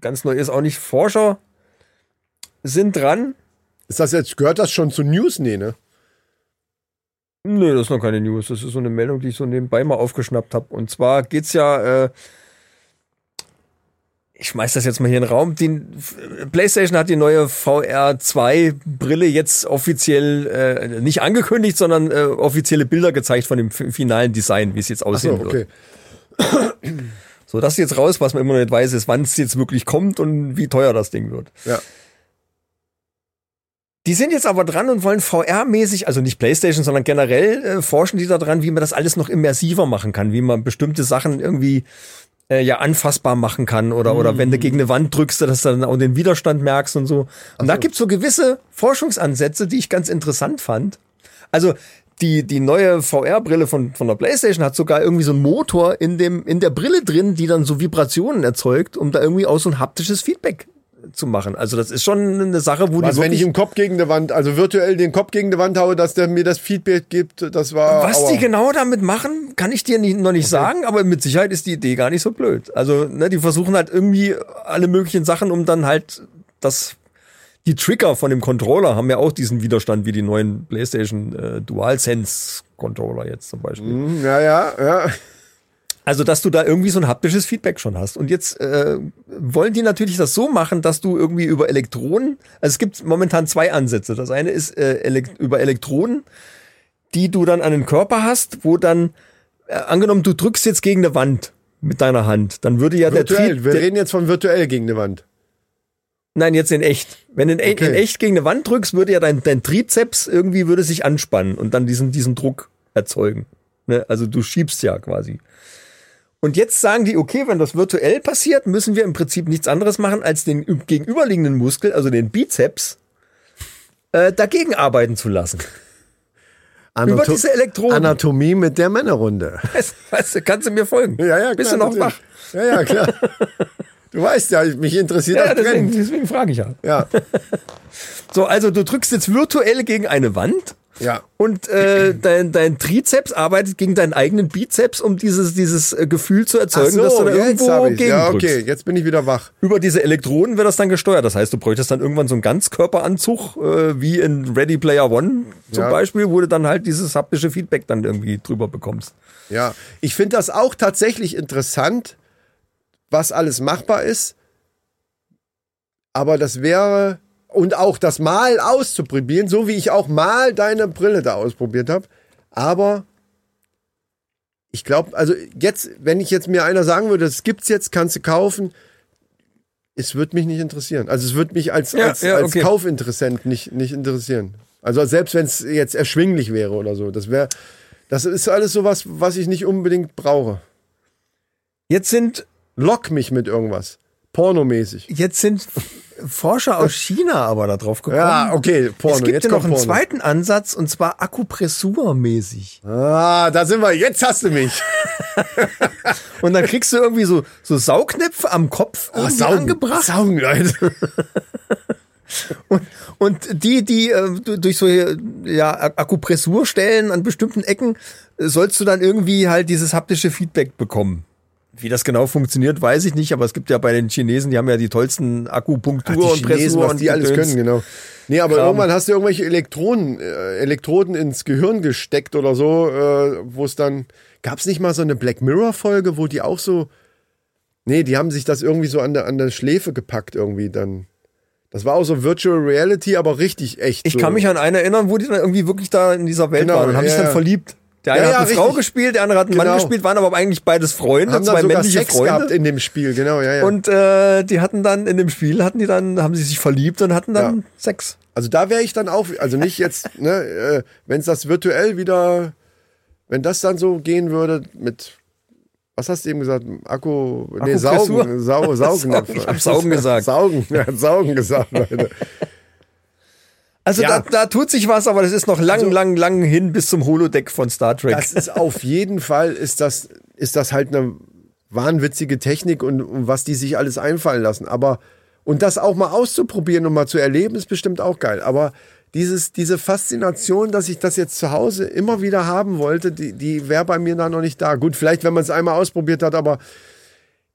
Ganz neu ist auch nicht Forscher sind dran. Ist das jetzt, gehört das schon zu News? Nee, ne? Nö, das ist noch keine News. Das ist so eine Meldung, die ich so nebenbei mal aufgeschnappt habe. Und zwar geht's ja, äh, ich schmeiß das jetzt mal hier in den Raum. Die PlayStation hat die neue VR 2 Brille jetzt offiziell äh, nicht angekündigt, sondern äh, offizielle Bilder gezeigt von dem fi- finalen Design, wie es jetzt So, aussehen wird. okay. So, das ist jetzt raus, was man immer noch nicht weiß, ist, wann es jetzt wirklich kommt und wie teuer das Ding wird. Ja. Die sind jetzt aber dran und wollen VR-mäßig, also nicht PlayStation, sondern generell äh, forschen die da dran, wie man das alles noch immersiver machen kann, wie man bestimmte Sachen irgendwie äh, ja anfassbar machen kann oder oder wenn du gegen eine Wand drückst, dass du dann auch den Widerstand merkst und so. Und da gibt's so gewisse Forschungsansätze, die ich ganz interessant fand. Also die, die neue VR-Brille von, von der PlayStation hat sogar irgendwie so einen Motor in, dem, in der Brille drin, die dann so Vibrationen erzeugt, um da irgendwie auch so ein haptisches Feedback zu machen. Also das ist schon eine Sache, wo Was, die wenn ich im Kopf gegen die Wand, also virtuell den Kopf gegen die Wand haue, dass der mir das Feedback gibt, das war. was aua. die genau damit machen, kann ich dir nicht, noch nicht sagen, aber mit Sicherheit ist die Idee gar nicht so blöd. Also ne, die versuchen halt irgendwie alle möglichen Sachen, um dann halt das die Trigger von dem Controller haben ja auch diesen Widerstand wie die neuen PlayStation äh, DualSense Controller jetzt zum Beispiel. Hm, Ja, ja, ja. Also, dass du da irgendwie so ein haptisches Feedback schon hast. Und jetzt äh, wollen die natürlich das so machen, dass du irgendwie über Elektronen, also es gibt momentan zwei Ansätze. Das eine ist äh, elekt über Elektronen, die du dann an den Körper hast, wo dann, äh, angenommen, du drückst jetzt gegen eine Wand mit deiner Hand, dann würde ja der Virtuell. Trieb, Wir der, reden jetzt von virtuell gegen eine Wand. Nein, jetzt in echt. Wenn du in, Okay. in echt gegen eine Wand drückst, würde ja dein, dein Trizeps irgendwie würde sich anspannen und dann diesen, diesen Druck erzeugen. Ne? Also du schiebst ja quasi. Und jetzt sagen die, okay, wenn das virtuell passiert, müssen wir im Prinzip nichts anderes machen, als den gegenüberliegenden Muskel, also den Bizeps, äh, dagegen arbeiten zu lassen. Über diese Elektroden. Anatomie mit der Männerrunde. Weißt, weißt du, kannst du mir folgen? Ja, ja, Bist du klar, noch wach? natürlich. Ja, ja, klar. Du weißt ja, mich interessiert Ja, das deswegen, deswegen frage ich ja. Ja, So, also du drückst jetzt virtuell gegen eine Wand ja. und äh, dein, dein Trizeps arbeitet gegen deinen eigenen Bizeps, um dieses, dieses äh, Gefühl zu erzeugen, dass du da irgendwo gegen Ja, okay, jetzt bin ich wieder wach. Über diese Elektroden wird das dann gesteuert. Das heißt, du bräuchtest dann irgendwann so einen Ganzkörperanzug, äh, wie in Ready Player One zum Ja. Beispiel, wo du dann halt dieses haptische Feedback dann irgendwie drüber bekommst. Ja, ich finde das auch tatsächlich interessant, was alles machbar ist. Aber das wäre, und auch das mal auszuprobieren, so wie ich auch mal deine Brille da ausprobiert habe. Aber ich glaube, also jetzt, wenn ich jetzt mir einer sagen würde, das gibt's jetzt, kannst du kaufen, es würde mich nicht interessieren. Also es würde mich als, Ja, als, ja, als okay. Kaufinteressent nicht, nicht interessieren. Also selbst wenn es jetzt erschwinglich wäre oder so. Das wäre, das ist alles sowas, was ich nicht unbedingt brauche. Jetzt sind, Lock mich mit irgendwas. Pornomäßig. jetzt sind Forscher aus China aber da drauf gekommen. Ja, okay, Porno. es gibt jetzt ja noch einen Porno. zweiten Ansatz und zwar Akupressurmäßig. Ah, da sind wir. Jetzt hast du mich. Und dann kriegst du irgendwie so, so Saugnäpfe am Kopf Ah, irgendwie angebracht. Saugen, Leute. Und, und die, die äh, du- durch so ja, Akupressurstellen an bestimmten Ecken äh, sollst du dann irgendwie halt dieses haptische Feedback bekommen. Wie das genau funktioniert, weiß ich nicht, aber es gibt ja bei den Chinesen, die haben ja die tollsten Akupunktur Ach, die und Chinesen, was und die alles können, genau. Nee, aber Kram. irgendwann hast du irgendwelche Elektronen, äh, Elektroden ins Gehirn gesteckt oder so, äh, wo es dann, gab es nicht mal so eine Black Mirror Folge, wo die auch so, nee, die haben sich das irgendwie so an der, an der Schläfe gepackt irgendwie dann. Das war auch so Virtual Reality, aber richtig echt. Ich so. kann mich an einen erinnern, wo die dann irgendwie wirklich da in dieser Welt Genau, waren und haben ja, sich dann ja. verliebt. Der Ja, eine ja, hat eine Frau richtig. gespielt, der andere hat einen Mann Genau. gespielt, waren aber eigentlich beides Freunde, haben zwei männliche Sex Freunde. gehabt in dem Spiel, genau, ja, ja. Und äh, die hatten dann in dem Spiel hatten die dann haben sie sich verliebt und hatten dann Ja. Sex. Also da wäre ich dann auch, also nicht jetzt, ne, äh, wenn es das virtuell wieder, wenn das dann so gehen würde mit, was hast du eben gesagt, Akku, nee? Saugen, Sau, Saugen. Ich hab Saugen gesagt. Saugen, ja, Saugen gesagt, Leute. Also Ja. da, da tut sich was, aber das ist noch lang, Also- lang, lang hin bis zum Holodeck von Star Trek. Das ist auf jeden Fall, ist das, ist das halt eine wahnwitzige Technik und, und was die sich alles einfallen lassen. Aber, und das auch mal auszuprobieren und mal zu erleben, ist bestimmt auch geil. Aber dieses, diese Faszination, dass ich das jetzt zu Hause immer wieder haben wollte, die, die wäre bei mir da noch nicht da. Gut, vielleicht, wenn man es einmal ausprobiert hat, aber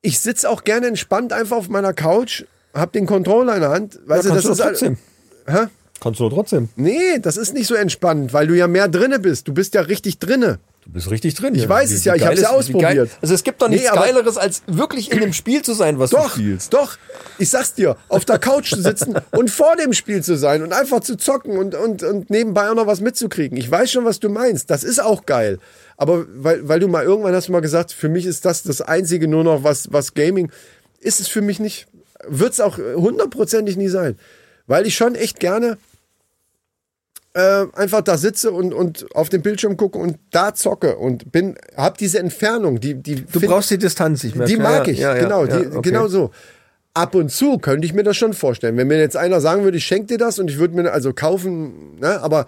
ich sitze auch gerne entspannt einfach auf meiner Couch, hab den Controller in der Hand. Weißt du, das ist trotzdem. Hä? Kannst du trotzdem. Nee, das ist nicht so entspannend, weil du ja mehr drinne bist. Du bist ja richtig drinne. Du bist richtig drin. Ich weiß es ja, ich geil hab's ja wie ausprobiert. Also es gibt doch Nee, nichts aber- Geileres, als wirklich in dem Spiel zu sein, was du Doch, spielst. doch. Ich sag's dir, auf der Couch zu sitzen und vor dem Spiel zu sein und einfach zu zocken und, und, und nebenbei auch noch was mitzukriegen. Ich weiß schon, was du meinst. Das ist auch geil. Aber weil, weil du mal irgendwann hast du mal gesagt, für mich ist das das einzige nur noch, was, was Gaming ist es für mich nicht. Wird's auch hundertprozentig nie sein. Weil ich schon echt gerne äh, einfach da sitze und, und auf den Bildschirm gucke und da zocke und bin, hab diese Entfernung, die, die Du brauchst die Distanz, ich merke. die mag ich, ja, ja, genau, ja, die, okay. genau so. Ab und zu könnte ich mir das schon vorstellen. Wenn mir jetzt einer sagen würde, ich schenke dir das und ich würde mir also kaufen, ne, aber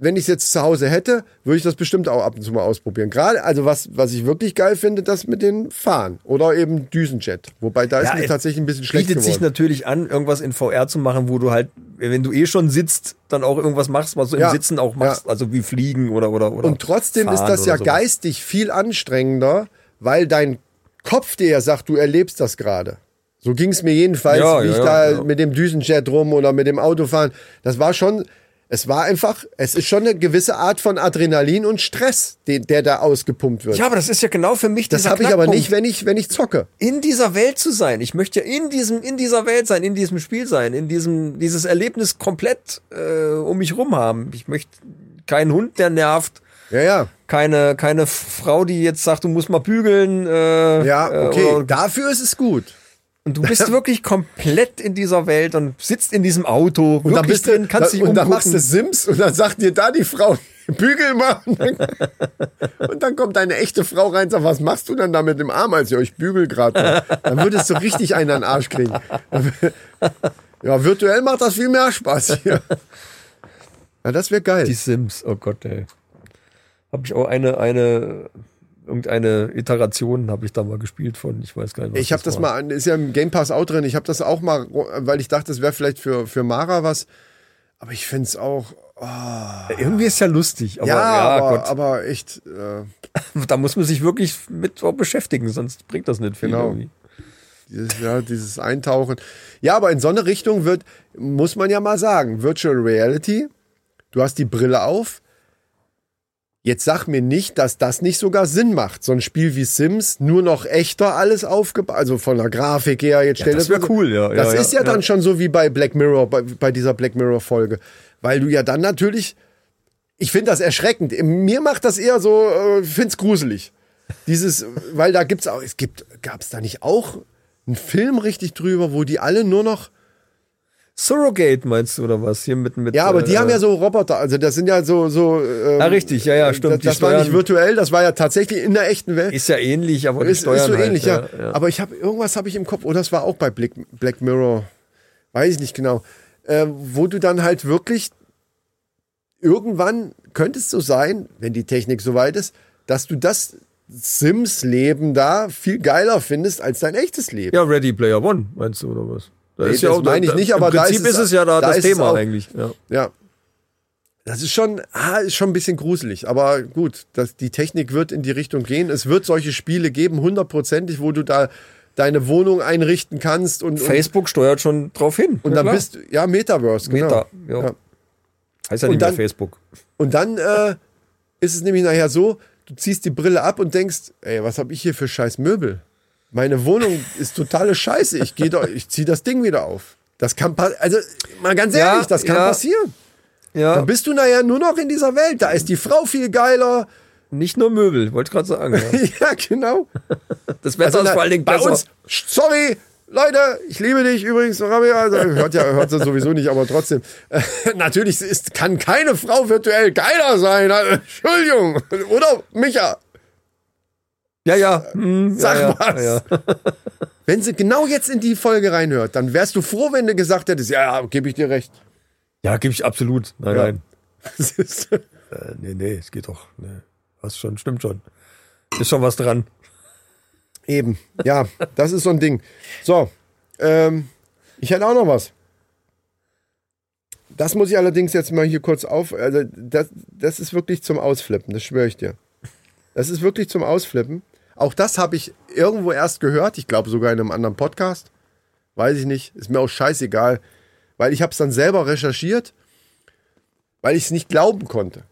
wenn ich es jetzt zu Hause hätte, würde ich das bestimmt auch ab und zu mal ausprobieren. Gerade, also was, was ich wirklich geil finde, das mit den Fahren oder eben Düsenjet. Wobei da ist Ja, mir es tatsächlich ein bisschen schlecht bietet sich geworden. natürlich an, irgendwas in VR zu machen, wo du halt, wenn du eh schon sitzt, dann auch irgendwas machst, was du Ja, im Sitzen auch machst, ja. also wie Fliegen oder oder oder. Und trotzdem ist das ja sowas. geistig viel anstrengender, weil dein Kopf dir ja sagt, du erlebst das gerade. So ging es mir jedenfalls, Ja, wie ich ja, da ja. mit dem Düsenjet rum oder mit dem Autofahren. Das war schon, Es war einfach, es ist schon eine gewisse Art von Adrenalin und Stress, den, der da ausgepumpt wird. Ja, aber das ist ja genau für mich das dieser habe ich aber nicht, wenn ich, wenn ich zocke. in dieser Welt zu sein. Ich möchte ja in diesem, in dieser Welt sein, in diesem Spiel sein, in diesem, dieses Erlebnis komplett äh, um mich rum haben. Ich möchte keinen Hund, der nervt, Ja, ja. keine, keine Frau, die jetzt sagt, du musst mal bügeln. Äh, Ja, äh, okay. oder- Dafür ist es gut. Und du bist wirklich komplett in dieser Welt und sitzt in diesem Auto. Und dann bist du, drin, kannst dich und dann machst du Sims und dann sagt dir da die Frau, bügel dann, und dann kommt eine echte Frau rein und sagt, was machst du denn da mit dem Arm, als ich euch bügel gerade? Dann würdest du richtig einen an den Arsch kriegen. Ja, virtuell macht das viel mehr Spaß hier. Ja, das wäre geil. Die Sims, oh Gott, ey. Habe ich auch eine, eine, irgendeine Iteration habe ich da mal gespielt von, ich weiß gar nicht, was Ich habe das war. mal, ist ja im Game Pass auch drin. Ich habe das auch mal, weil ich dachte, das wäre vielleicht für, für Mara was. Aber ich finde es auch, Irgendwie ist ja lustig, aber ja, ja, aber, Gott, aber echt, äh, da muss man sich wirklich mit beschäftigen, sonst bringt das nicht viel. Genau. irgendwie. dieses, ja, dieses Eintauchen. Ja, aber in so eine Richtung wird, muss man ja mal sagen, Virtual Reality, du hast die Brille auf. Jetzt sag mir nicht, dass das nicht sogar Sinn macht. So ein Spiel wie Sims, nur noch echter alles aufgebaut, also von der Grafik her. Jetzt stell das dir wär cool, ja, Das ja, ist ja, ja, dann ja. schon so wie bei Black Mirror, bei, bei dieser Black Mirror Folge. Weil du ja dann natürlich, ich finde das erschreckend. Mir macht das eher so, äh, find's gruselig. Dieses, weil da gibt's auch, es gibt, gab's da nicht auch einen Film richtig drüber, wo die alle nur noch, Surrogate meinst du oder was? Hier mit, mit ja, aber die äh, haben ja so Roboter, also das sind ja so, so, ähm, Ah, richtig, ja, ja, stimmt. Das, das war nicht virtuell, das war ja tatsächlich in der echten Welt. Ist ja ähnlich, aber Ist, ist so halt, ähnlich, ja. ja. Aber ich habe irgendwas habe ich im Kopf, oder das war auch bei Black, Black Mirror, weiß ich nicht genau, äh, wo du dann halt wirklich irgendwann könnte es so sein, wenn die Technik so weit ist, dass du das Sims-Leben da viel geiler findest als dein echtes Leben. Ja, Ready Player One, meinst du, oder was? Da Nee, das meine ich nicht, im aber da Prinzip ist es- ist es ja da, da das ist Thema auch- eigentlich. Ja. Ja. Das ist schon, ah, ist schon ein bisschen gruselig. Aber gut, das, die Technik wird in die Richtung gehen. Es wird solche Spiele geben, hundertprozentig, wo du da deine Wohnung einrichten kannst und, und, Facebook steuert schon drauf hin. und Ja, dann klar. bist ja Metaverse, genau. Meta, ja. Ja. Heißt ja nicht dann- mehr Facebook. Und dann äh, ist es nämlich nachher so, du ziehst die Brille ab und denkst, ey, was habe ich hier für scheiß Möbel? Meine Wohnung ist totale Scheiße. Ich gehe doch, ich ziehe das Ding wieder auf. Das kann pa- also mal ganz Ja, ehrlich, das kann ja. passieren. Ja, Dann bist du nachher nur noch in dieser Welt. Da ist die Frau viel geiler. nicht nur Möbel, wollte ich gerade sagen. Ja. ja, genau. Das Wetter ist na, vor allen Dingen bei besser. uns, sorry, Leute, ich liebe dich übrigens, Rabia. Also, hört ja hört sie sowieso nicht, aber trotzdem. Äh, natürlich ist, kann keine Frau virtuell geiler sein. Also, Entschuldigung. Oder Micha? Ja, ja. hm, Sag ja, ja, was. Ja. Wenn sie genau jetzt in die Folge reinhört, dann wärst du froh, wenn du gesagt hättest, ja, ja gebe ich dir recht. ja gebe ich absolut. Nein, Ja. nein. Äh, nee, nee, es geht doch. Nee. Was schon, stimmt schon. Ist schon was dran. Eben, ja, das ist so ein Ding. So, ähm, ich hätte auch noch was. Das muss ich allerdings jetzt mal hier kurz auf. Also, das, das ist wirklich zum Ausflippen, das schwöre ich dir. Das ist wirklich zum Ausflippen. Auch das habe ich irgendwo erst gehört. Ich glaube sogar in einem anderen Podcast. Weiß ich nicht. Ist mir auch scheißegal. Weil ich habe es dann selber recherchiert, weil ich es nicht glauben konnte.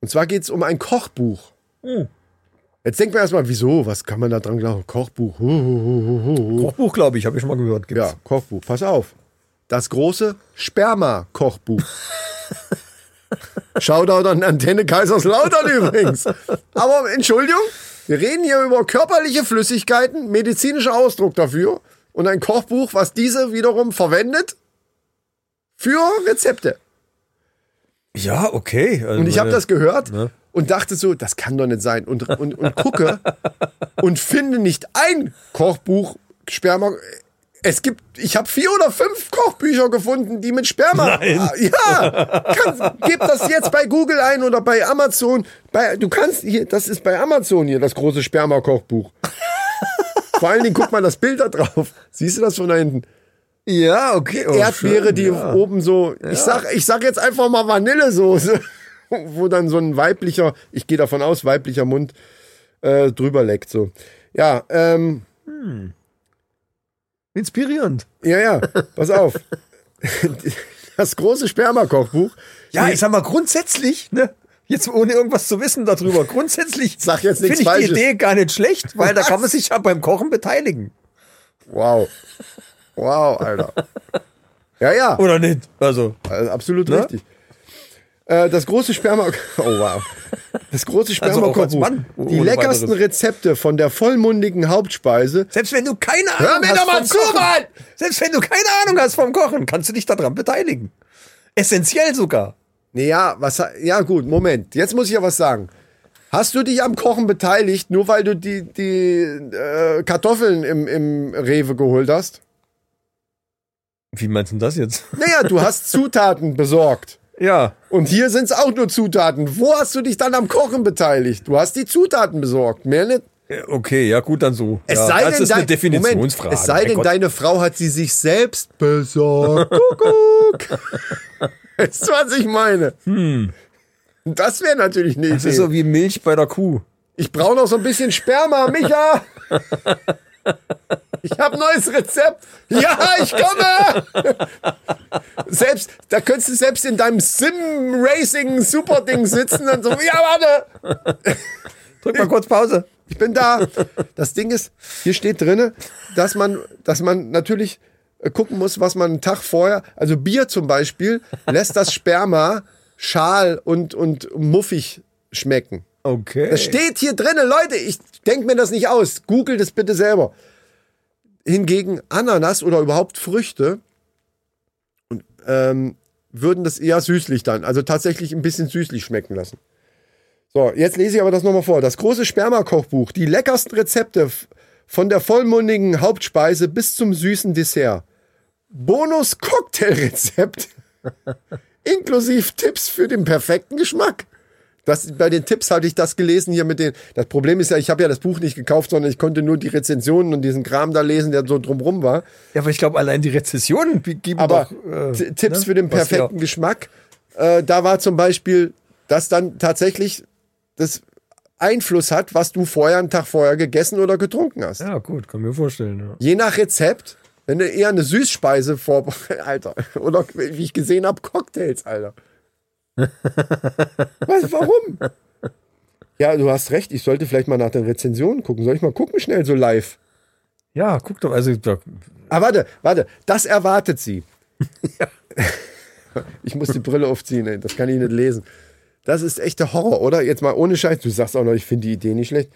Und zwar geht es um ein Kochbuch. Jetzt denkt man erstmal, wieso? Was kann man da dran glauben? Kochbuch. Kochbuch, glaube ich, habe ich schon mal gehört. Gibt's. Ja, Kochbuch. Pass auf. Das große Sperma-Kochbuch. Shoutout an Antenne Kaiserslautern übrigens. Aber Entschuldigung, wir reden hier über körperliche Flüssigkeiten, medizinischer Ausdruck dafür und ein Kochbuch, was diese wiederum verwendet für Rezepte. Ja, okay. Also Und ich habe meine- das gehört Ne? und dachte so, das kann doch nicht sein. Und, und, und gucke und finde nicht ein Kochbuch Sperma. Es gibt, ich habe vier oder fünf Kochbücher gefunden, die mit Sperma. Nein. Ja, kann, gib das jetzt bei Google ein oder bei Amazon. Bei, du kannst hier, das ist bei Amazon hier das große Sperma-Kochbuch. Vor allen Dingen guck mal das Bild da drauf. Siehst du das von da hinten? Ja, okay. Oh, Erdbeere, schön, die ja. oben so, ich sag, ich sag jetzt einfach mal Vanillesoße, wo dann so ein weiblicher, ich gehe davon aus, weiblicher Mund äh, drüber leckt so. Ja, ähm, Inspirierend. ja, ja, pass auf. Das große Spermakochbuch. Ja, ich sag mal grundsätzlich, ne? Jetzt ohne irgendwas zu wissen darüber. Grundsätzlich finde ich die Falsches. Idee gar nicht schlecht, weil da Was? kann man sich ja beim Kochen beteiligen. Wow. Wow, Alter. Ja, ja. Oder nicht? Also. Also absolut Ne? richtig. Äh, das große Sperma. Oh wow. Das große Also auch als Spermakochbuch. Mann, Die leckersten weiteres. Rezepte von der vollmundigen Hauptspeise. Selbst wenn du keine Ahnung Hör mir hast doch mal vom zu, Kochen, Mann! Selbst wenn du keine Ahnung hast vom Kochen, kannst du dich daran beteiligen. Essentiell sogar. Nee, ja, was. Ja, gut, Moment. Jetzt muss ich ja was sagen. Hast du dich am Kochen beteiligt, nur weil du die, die äh, Kartoffeln im, im Rewe geholt hast? Wie meinst du das jetzt? Naja, du hast Zutaten besorgt. Ja. Und hier sind es auch nur Zutaten. Wo hast du dich dann am Kochen beteiligt? Du hast die Zutaten besorgt, mehr nicht. Okay, ja gut, dann so. Es ja, sei das denn, ist eine Definitionsfrage. Moment, es sei denn, deine Frau hat sie sich selbst besorgt. Kuckuck. weißt du, was ich meine? Das wäre natürlich eine Hm. Das Idee. ist so wie Milch bei der Kuh. ich brauche noch so ein bisschen Sperma, Micha. Ich habe neues Rezept. Ja, ich komme. Selbst, da könntest du selbst in deinem Sim-Racing-Super-Ding sitzen und so, ja, warte. Drück mal kurz Pause. Ich bin da. Das Ding ist, hier steht drinne, dass man, dass man natürlich äh, gucken muss, was man einen Tag vorher, also Bier zum Beispiel, lässt das Sperma schal und, und muffig schmecken. Okay. Das steht hier drinne, Leute, ich denke mir das nicht aus. Googelt es bitte selber. Hingegen Ananas oder überhaupt Früchte und, ähm, würden das eher süßlich dann, also tatsächlich ein bisschen süßlich schmecken lassen. So, jetzt lese ich aber das nochmal vor. Das große Spermakochbuch, die leckersten Rezepte von der vollmundigen Hauptspeise bis zum süßen Dessert. Bonus-Cocktailrezept inklusive Tipps für den perfekten Geschmack. Das, bei den Tipps hatte ich das gelesen hier mit den. Das Problem ist ja, ich habe ja das Buch nicht gekauft, sondern ich konnte nur die Rezensionen und diesen Kram da lesen, der so drumrum war. Ja, aber ich glaube, allein die Rezessionen geben Aber doch, äh, Tipps ne? für den perfekten Geschmack. Äh, da war zum Beispiel, dass dann tatsächlich das Einfluss hat, was du vorher einen Tag vorher gegessen oder getrunken hast. Ja, gut, kann mir vorstellen. Ja. Je nach Rezept, wenn du eher eine Süßspeise vor, Alter, oder wie ich gesehen habe, Cocktails, Alter. Was, warum? Ja, du hast recht, ich sollte vielleicht mal nach den Rezensionen gucken. Soll ich mal gucken, schnell so live? ja, guck doch, also da, Ah, warte, warte, das erwartet sie. Ich muss die Brille aufziehen, ey. das kann ich nicht lesen. Das ist echter Horror, oder? Jetzt mal ohne Scheiß, du sagst auch noch, ich finde die Idee nicht schlecht.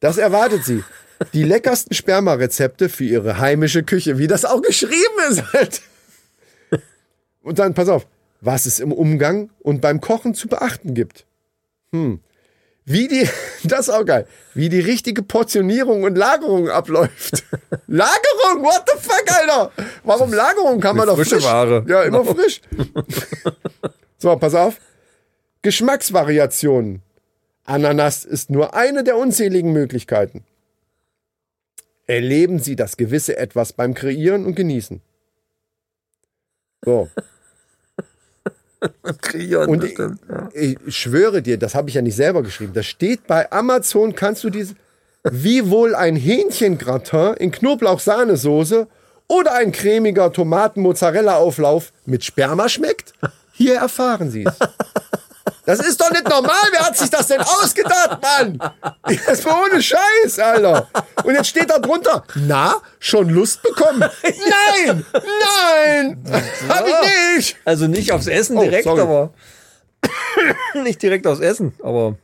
Das erwartet sie. Die leckersten Spermarezepte für ihre heimische Küche, wie das auch geschrieben ist halt. Und dann, pass auf, was es im Umgang und beim Kochen zu beachten gibt. Hm. Wie die, das ist auch geil, wie die richtige Portionierung und Lagerung abläuft. Lagerung, what the fuck, Alter? Warum Lagerung? Kann man doch frische frisch. Ware. Ja, immer frisch. so, pass auf. Geschmacksvariationen. Ananas ist nur eine der unzähligen Möglichkeiten. Erleben Sie das gewisse Etwas beim Kreieren und Genießen. So. kreieren Und ich, ich schwöre dir, das habe ich ja nicht selber geschrieben. Das steht bei Amazon, kannst du diese, wie wohl ein Hähnchengratin in Knoblauch-Sahnesoße oder ein cremiger Tomaten-Mozzarella-Auflauf mit Sperma schmeckt? Hier erfahren Sie es. Das ist doch nicht normal. Wer hat sich das denn ausgedacht, Mann? Das war ohne Scheiß, Alter. Und jetzt steht da drunter, na, schon Lust bekommen? Nein, nein, hab ich nicht. Also nicht aufs Essen Oh, direkt, sorry. aber nicht direkt aufs Essen, aber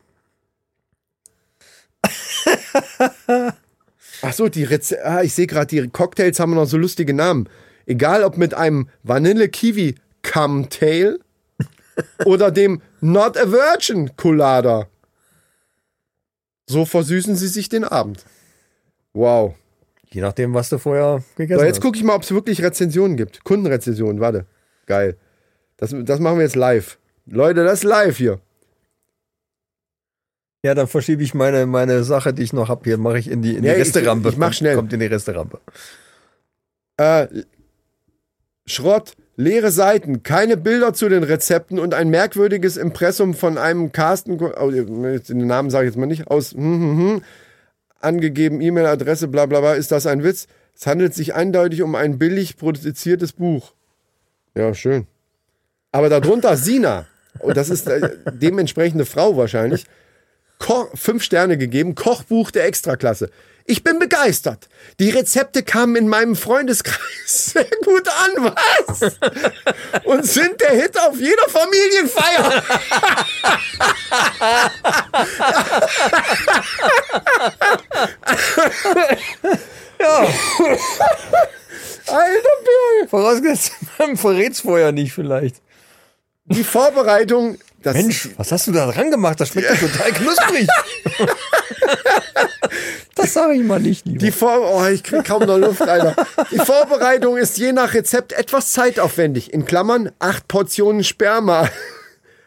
Ach so, die Reze ah, ich sehe gerade, die Cocktails haben noch so lustige Namen. Egal ob mit einem Vanille Kiwi Cumtail oder dem Not a Virgin Colada. So versüßen sie sich den Abend. Wow. je nachdem, was du vorher gegessen So, jetzt hast. gucke ich mal, ob es wirklich Rezensionen gibt. Kundenrezensionen, warte. Geil. Das, das machen wir jetzt live. Leute, das ist live hier. Ja, dann verschiebe ich meine, meine Sache, die ich noch habe, hier mache ich in die, in die Ja, ich- Resterampe. ich mach schnell. Kommt in die Resterampe. Äh, Schrott, leere Seiten, keine Bilder zu den Rezepten und ein merkwürdiges Impressum von einem Carsten, oh, den Namen sage ich jetzt mal nicht, aus hm, hm, hm, angegeben, E-Mail-Adresse, bla bla bla, ist das ein Witz? Es handelt sich eindeutig um ein billig produziertes Buch. Ja, schön. Aber darunter Sina, und das ist äh, dementsprechende Frau wahrscheinlich, Ko fünf Sterne gegeben, Kochbuch der Extraklasse. Ich bin begeistert. Die Rezepte kamen in meinem Freundeskreis sehr gut an, was? Und sind der Hit auf jeder Familienfeier. Ja, Alter Bill. vorausgesetzt, man verrät's vorher nicht vielleicht. Die Vorbereitung, das Mensch, was hast du da dran gemacht? Das schmeckt ja total knusprig. das sage ich mal nicht, lieber. Die Vor oh, ich krieg kaum noch Luft, Alter. Die Vorbereitung ist je nach Rezept etwas zeitaufwendig. In Klammern acht Portionen Sperma.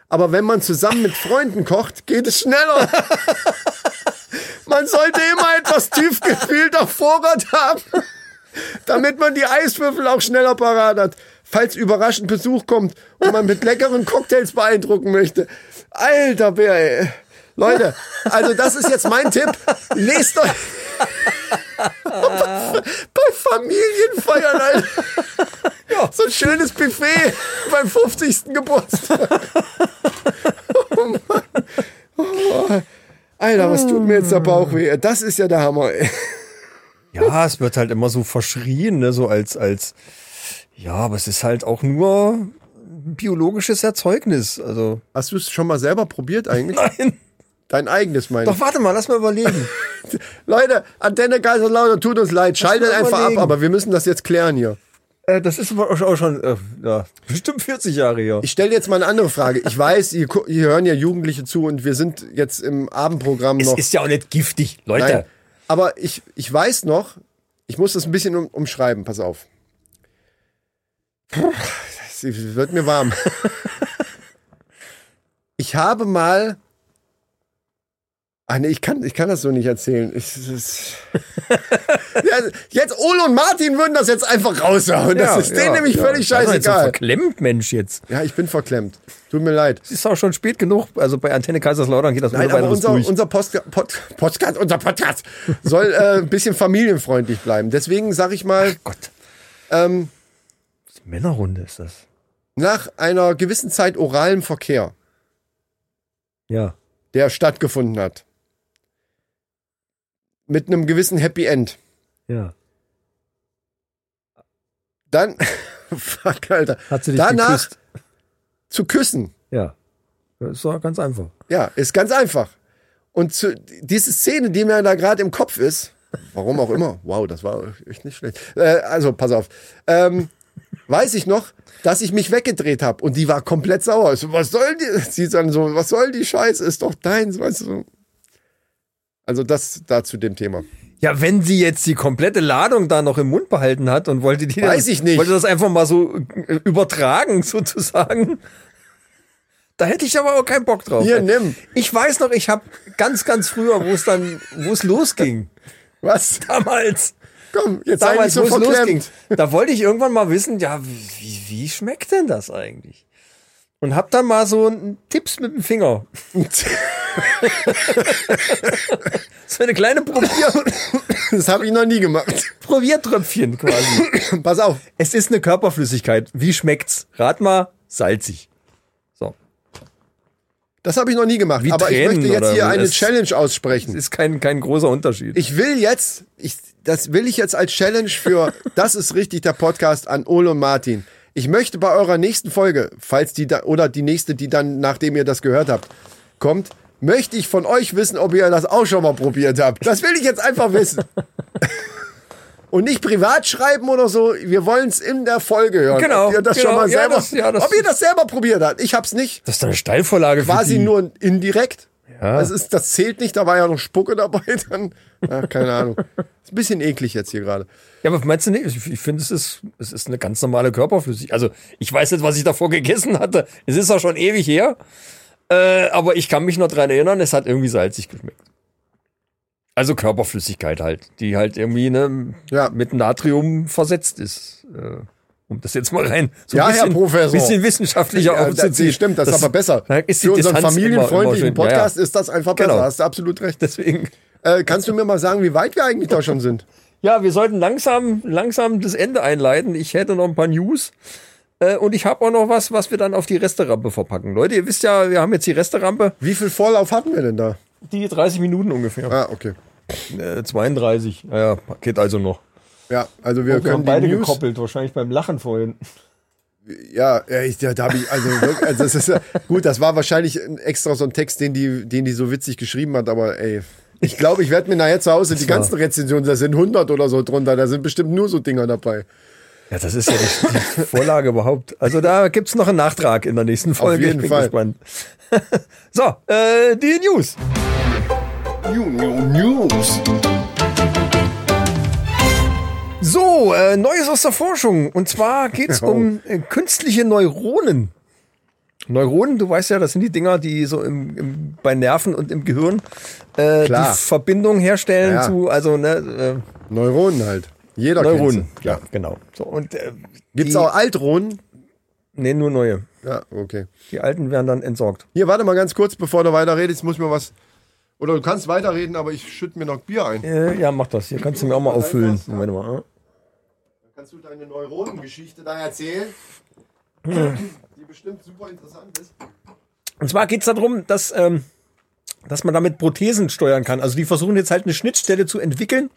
Aber wenn man zusammen mit Freunden kocht, geht es schneller. Man sollte immer etwas tiefgekühlt auf Vorrat haben, damit man die Eiswürfel auch schneller parat hat, falls überraschend Besuch kommt und man mit leckeren Cocktails beeindrucken möchte. Alter Bär, ey. Leute, also das ist jetzt mein Tipp. Lest euch bei Familienfeiern, Alter. So ein schönes Buffet beim 50. Geburtstag. Oh Mann. Oh. Alter, was tut mir jetzt der Bauch weh? Das ist ja der Hammer. Ey. Ja, es wird halt immer so verschrien, ne, so als, als, ja, aber es ist halt auch nur biologisches Erzeugnis. Also, Hast du es schon mal selber probiert eigentlich? nein. Dein eigenes, meine Doch, ich. warte mal, lass mal überlegen. Leute, Antenne Kaiserslautern, tut uns leid. Schaltet einfach ab, überlegen. aber wir müssen das jetzt klären hier. äh, das ist aber auch schon, äh, ja, bestimmt 40 Jahre her. Ich stelle jetzt mal eine andere Frage. Ich weiß, ihr, hier hören ja Jugendliche zu und wir sind jetzt im Abendprogramm es noch. ist ja auch nicht giftig, Leute. Nein. Aber ich, ich weiß noch, ich muss das ein bisschen um, umschreiben, pass auf. Es wird mir warm. Ich habe mal. Ah nee, ich kann, ich kann das so nicht erzählen. Ich, das ja, jetzt Ole und Martin würden das jetzt einfach raushauen. Das ist denen nämlich völlig Sei doch nicht So scheißegal. verklemmt, Mensch, jetzt. Ja, ich bin verklemmt. Tut mir leid. Es ist auch schon spät genug. Also bei Antenne Kaiserslautern geht das Nein, aber unser, durch. unser Post, Pod, Podcast, unser Podcast soll äh, ein bisschen familienfreundlich bleiben. Deswegen sage ich mal, Gott. ähm, Männerrunde ist das. nach einer gewissen Zeit oralem Verkehr, Ja. der stattgefunden hat, mit einem gewissen Happy End, Ja. dann, fuck, Alter, Hat sie dich danach geküsst? zu küssen, Ja. Das ist doch ganz einfach. ja, ist ganz einfach. Und zu, diese Szene, die mir da gerade im Kopf ist, warum auch immer, wow, das war echt nicht schlecht. Äh, also, pass auf. Ähm, weiß ich noch, dass ich mich weggedreht habe und die war komplett sauer. So, was soll die? Sie dann so, was soll die Scheiße? Ist doch deins, weißt du. Also das da zu dem Thema. Ja, wenn sie jetzt die komplette Ladung da noch im Mund behalten hat und wollte die Weiß das, ich nicht. wollte das einfach mal so äh, übertragen sozusagen, da hätte ich aber auch keinen Bock drauf. Hier, nimm. Ich weiß noch, ich habe ganz, ganz früher, wo es dann, wo es losging, Was? damals, Komm, jetzt damals, so wo es losging, da wollte ich irgendwann mal wissen, ja, wie, wie, wie schmeckt denn das eigentlich? Und hab dann mal so einen Tipps mit dem Finger. So eine kleine Probier Das habe ich noch nie gemacht. Probiertröpfchen quasi. Pass auf. Es ist eine Körperflüssigkeit. Wie schmeckt's? Rat mal, salzig. So. Das habe ich noch nie gemacht. Wie Aber ich Tränen möchte jetzt hier eine Challenge aussprechen. Ist kein, kein großer Unterschied. Ich will jetzt, ich, das will ich jetzt als Challenge für Das ist richtig der Podcast an Ole und Martin. Ich möchte bei eurer nächsten Folge, falls die da, oder die nächste, die dann, nachdem ihr das gehört habt, kommt, möchte ich von euch wissen, ob ihr das auch schon mal probiert habt. Das will ich jetzt einfach wissen. Und nicht privat schreiben oder so. Wir wollen es in der Folge hören. Genau, Ob ihr das genau. schon mal Ja, selber, das- ja, das- ob ihr das selber probiert habt. Ich hab's nicht. das ist eine Steilvorlage für Quasi die. nur indirekt. Ja. Das, ist, das zählt nicht, da war ja noch Spucke dabei. Dann, ach, keine Ahnung. Ist ein bisschen eklig jetzt hier gerade. Ja, aber meinst du nicht? Ich, ich finde, es ist, es ist eine ganz normale Körperflüssigkeit. Also, ich weiß nicht, was ich davor gegessen hatte. Es ist auch schon ewig her. Äh, aber ich kann mich noch dran erinnern, es hat irgendwie salzig geschmeckt. Also Körperflüssigkeit halt, die halt irgendwie ne, Ja. mit Natrium versetzt ist. Äh, um das jetzt mal rein so Ja, ein Herr bisschen, Professor. bisschen wissenschaftlicher Ja, das, aufzuziehen. stimmt, das, ist aber besser. ist Für unseren Distanz familienfreundlichen immer- immer. Podcast Ja, ja. ist das einfach besser. Genau. Hast du absolut recht. Deswegen. Äh, kannst du mir mal sagen, wie weit wir eigentlich da schon sind? Ja, wir sollten langsam, langsam das Ende einleiten. Ich hätte noch ein paar News. Äh, und ich habe auch noch was, was wir dann auf die Resterampe verpacken. Leute, ihr wisst ja, wir haben jetzt die Resterampe, Wie viel Vorlauf hatten wir denn da? die 30 Minuten ungefähr. Ah, okay. Äh, 32. Ja, geht also noch. Ja, also wir wir können haben beide die News, gekoppelt, wahrscheinlich beim Lachen vorhin. Ja, ja, ich, da, da habe ich, also, wirklich, also das ist ja, gut, das war wahrscheinlich extra so ein Text, den die, den die so witzig geschrieben hat, aber ey, ich glaube, ich werde mir nachher zu Hause die war- ganzen Rezensionen, da sind 100 oder so drunter, da sind bestimmt nur so Dinger dabei. Ja, das ist ja die, die Vorlage überhaupt. Also da gibt's noch einen Nachtrag in der nächsten Folge. jeden ich bin Fall. gespannt. so, äh, die News. New, new, News. So, äh, Neues aus der Forschung. Und zwar geht's Oh. um äh, künstliche Neuronen. Neuronen, du weißt ja, das sind die Dinger, die so im, im, bei Nerven und im Gehirn äh, Klar. die Verbindung herstellen Ja. zu, also ne, Neuronen halt. Jeder Neuronen. kennt Ja, genau. So, und äh, Gibt's die- auch Altronen? Nee, nur neue. Ja, okay. Die alten werden dann entsorgt. Hier, warte mal ganz kurz, bevor du weiterredest, ich muss mir was. Oder du kannst weiterreden, aber ich schütte mir noch Bier ein. Äh, ja, mach das. Hier kannst du mir auch mal auffüllen. Moment mal. äh. Kannst du deine Neuronengeschichte da erzählen? Die bestimmt super interessant ist. Und zwar geht's darum, dass, ähm, dass man damit Prothesen steuern kann. Also die versuchen jetzt halt eine Schnittstelle zu entwickeln,